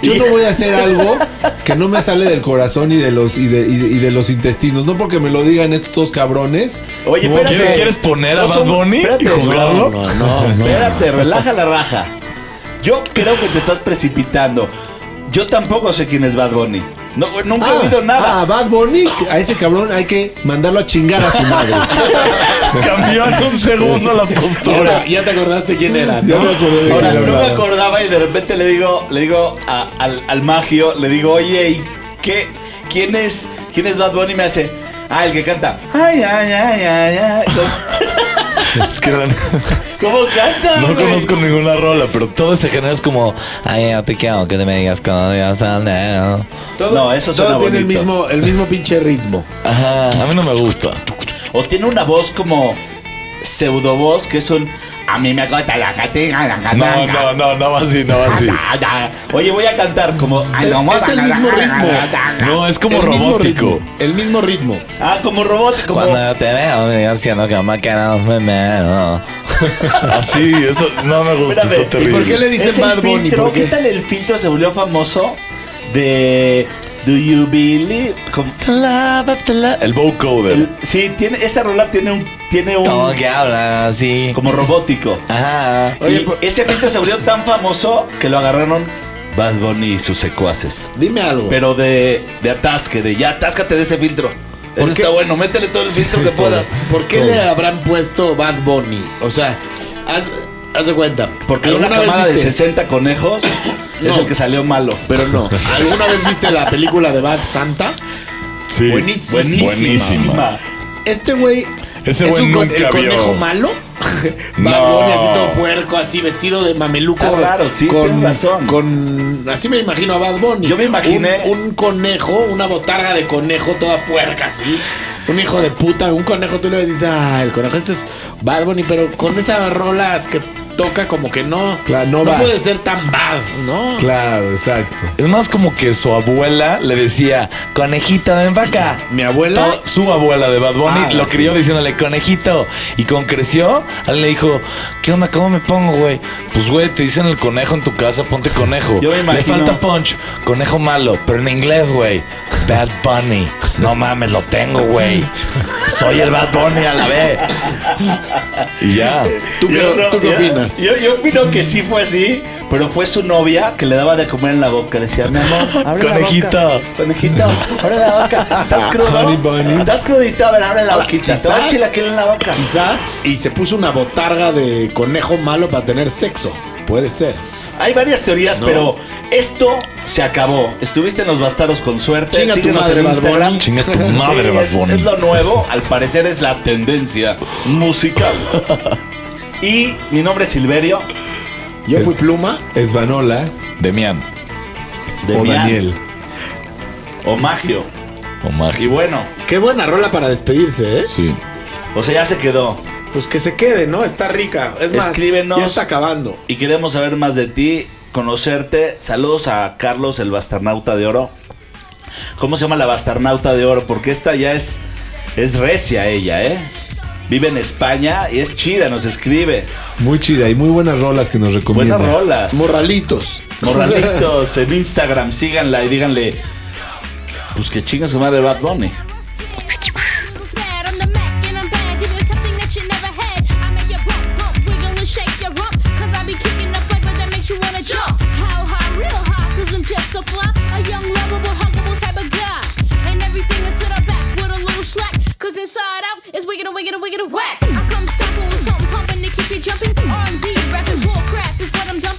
[SPEAKER 4] Yo, no voy a hacer algo que no me sale del corazón y de los y de, y de- y de los intestinos. No porque me lo digan estos dos cabrones.
[SPEAKER 1] Oye,
[SPEAKER 4] No,
[SPEAKER 1] espérate.
[SPEAKER 3] ¿Quieres, quieres poner a
[SPEAKER 1] No
[SPEAKER 3] Bad Bunny
[SPEAKER 1] espérate,
[SPEAKER 3] y juzgarlo?
[SPEAKER 2] No, no, no.
[SPEAKER 1] Espérate, relaja la raja. Yo creo que te estás precipitando. Yo tampoco sé quién es Bad Bunny. No, güey, nunca he oído nada.
[SPEAKER 4] Ah, Bad Bunny, a ese cabrón hay que mandarlo a chingar a su madre.
[SPEAKER 3] Cambió en un segundo la postura.
[SPEAKER 2] Ahora, ya te acordaste quién era,
[SPEAKER 4] Ya
[SPEAKER 2] ¿no?
[SPEAKER 4] me acordé de
[SPEAKER 1] Ahora,
[SPEAKER 4] quién
[SPEAKER 1] no me
[SPEAKER 4] hablabas.
[SPEAKER 1] acordaba y de repente le digo, le digo a- al, al magio, le digo, oye, ¿y qué? ¿Quién es, quién es Bad Bunny? Y me hace, ah, el que canta. Ay, ay, ay, ay, ay. ¿Cómo,
[SPEAKER 3] Es que la-
[SPEAKER 1] cómo canta?
[SPEAKER 3] no
[SPEAKER 1] güey?
[SPEAKER 3] conozco ninguna rola, pero todo ese género es como, ay, yo te quiero que te me digas cada día sale".
[SPEAKER 2] Todo,
[SPEAKER 1] No, eso suena
[SPEAKER 2] todo tiene el
[SPEAKER 1] bonito.
[SPEAKER 2] mismo, el mismo pinche ritmo.
[SPEAKER 3] Ajá, a mí no me gusta.
[SPEAKER 1] O tiene una voz como pseudo voz que es un. A mí me corta la catinga, la
[SPEAKER 3] No,
[SPEAKER 1] catanga".
[SPEAKER 3] no, no, no va así, no va así.
[SPEAKER 1] Oye, voy a cantar como.
[SPEAKER 2] Es el mismo ritmo.
[SPEAKER 3] No, es como
[SPEAKER 2] el mismo
[SPEAKER 3] robótico.
[SPEAKER 2] ritmo, el mismo ritmo.
[SPEAKER 1] Ah, como robot. Como,
[SPEAKER 3] Cuando yo te veo, me digas haciendo que me quedan me meo. Así, eso no me gusta,
[SPEAKER 1] Espérame,
[SPEAKER 3] está
[SPEAKER 1] ¿y
[SPEAKER 3] terrible.
[SPEAKER 2] por qué le dicen Bad Bunny? ¿Qué
[SPEAKER 1] tal el filtro se volvió famoso de Do You Believe? Como-
[SPEAKER 3] El vocoder.
[SPEAKER 1] el- sí, tiene, esa rola tiene un, tiene un
[SPEAKER 3] Como que habla así.
[SPEAKER 1] como robótico.
[SPEAKER 3] Ajá.
[SPEAKER 2] Oye,
[SPEAKER 1] y
[SPEAKER 2] por-
[SPEAKER 1] ese filtro se volvió tan famoso que lo agarraron Bad Bunny y sus secuaces.
[SPEAKER 2] Dime algo.
[SPEAKER 1] Pero de, de atasque, de ya atáscate de ese filtro.
[SPEAKER 2] ¿Por
[SPEAKER 1] Eso
[SPEAKER 2] qué?
[SPEAKER 1] está bueno, métele todo el filtro que puedas.
[SPEAKER 2] ¿Por qué le habrán puesto Bad Bunny? O sea, haz, haz de cuenta.
[SPEAKER 1] Porque una
[SPEAKER 2] ¿Alguna vez
[SPEAKER 1] camada de
[SPEAKER 2] viste-
[SPEAKER 1] 60 conejos es el que salió malo.
[SPEAKER 2] Pero no. ¿Alguna vez viste la película de Bad Santa?
[SPEAKER 3] Sí.
[SPEAKER 2] Buenísima.
[SPEAKER 3] Buenísima.
[SPEAKER 2] Este güey
[SPEAKER 3] Ese
[SPEAKER 2] es
[SPEAKER 3] güey
[SPEAKER 2] un con-
[SPEAKER 3] nunca
[SPEAKER 2] el conejo malo.
[SPEAKER 3] No.
[SPEAKER 2] Bad Bunny así todo puerco, así vestido de mameluco.
[SPEAKER 1] Está raro, sí, tienes razón.
[SPEAKER 2] Con, así me imagino a Bad Bunny.
[SPEAKER 1] Yo me imaginé-
[SPEAKER 2] Un, un conejo, una botarga de conejo toda puerca así. Un hijo de puta, un conejo, tú le ves y dices, ah, el conejo este es Bad Bunny, pero con esas rolas que toca, como que no.
[SPEAKER 4] Claro, no va.
[SPEAKER 2] puede ser tan bad, ¿no?
[SPEAKER 4] Claro, exacto.
[SPEAKER 3] Es más como que su abuela le decía, conejito, ven para acá.
[SPEAKER 2] Mi abuela.
[SPEAKER 3] Todo- su abuela de Bad Bunny
[SPEAKER 2] Ah,
[SPEAKER 3] lo
[SPEAKER 2] sí.
[SPEAKER 3] crió diciéndole conejito. Y con creció, él le dijo, ¿qué onda? ¿Cómo me pongo, güey? Pues, güey, te dicen el conejo en tu casa, ponte conejo.
[SPEAKER 1] Yo me
[SPEAKER 3] Le
[SPEAKER 1] imagino-
[SPEAKER 3] falta punch, conejo malo, pero en inglés, güey. Bad Bunny. No mames, lo tengo, güey. Soy el Bad Bunny a la vez. Y ya.
[SPEAKER 2] ¿Tú qué, tú qué
[SPEAKER 1] yo- Yo, yo opino que sí fue así, pero fue su novia que le daba de comer en la boca. Le decía, mi amor, abre la
[SPEAKER 3] Conejito.
[SPEAKER 1] boca. Conejito, abre la boca. ¿Estás crudo?
[SPEAKER 4] Honey bunny.
[SPEAKER 1] ¿Estás crudito? A ver, abre la
[SPEAKER 2] Ahora,
[SPEAKER 1] boquita. Te voy a
[SPEAKER 2] quizás-
[SPEAKER 1] chilaquil en la boca.
[SPEAKER 2] Quizás, y se puso una botarga de conejo malo para tener sexo. Puede ser.
[SPEAKER 1] Hay varias teorías,
[SPEAKER 2] No.
[SPEAKER 1] pero esto se acabó. Estuviste en los bastardos con suerte.
[SPEAKER 2] Chinga tu madre,
[SPEAKER 1] en
[SPEAKER 2] Bad.
[SPEAKER 3] Chinga tu madre,
[SPEAKER 1] Sí, es, es lo nuevo. Al parecer es la tendencia musical. Y mi nombre es Silverio.
[SPEAKER 2] Yo
[SPEAKER 4] Es-
[SPEAKER 2] fui pluma.
[SPEAKER 4] Es Vanola
[SPEAKER 3] Demian.
[SPEAKER 4] o Daniel.
[SPEAKER 1] O Magio.
[SPEAKER 3] O
[SPEAKER 1] Y
[SPEAKER 3] Magio.
[SPEAKER 1] bueno,
[SPEAKER 2] Qué buena rola para despedirse, ¿eh?
[SPEAKER 3] Sí.
[SPEAKER 1] o sea, ya se quedó.
[SPEAKER 2] Pues que se quede, ¿no? Está rica. Es más,
[SPEAKER 1] Escríbenos.
[SPEAKER 2] ya está acabando.
[SPEAKER 1] Y queremos saber más de ti, conocerte. Saludos a Carlos, el bastarnauta de oro. ¿Cómo se llama la bastarnauta de oro? Porque esta ya es, es recia ella, ¿eh? Vive en España y es chida, nos escribe.
[SPEAKER 4] Muy chida y muy buenas rolas que nos recomienda.
[SPEAKER 1] Buenas rolas.
[SPEAKER 2] Morralitos.
[SPEAKER 1] Morralitos en Instagram, síganla y díganle, pues que chinga su madre Bad Bunny.
[SPEAKER 7] Inside out is wicked and wicked and wicked and whack. I come stomping with something pumping to keep you jumping. R&B, rapping, bull crap is what I'm dumping.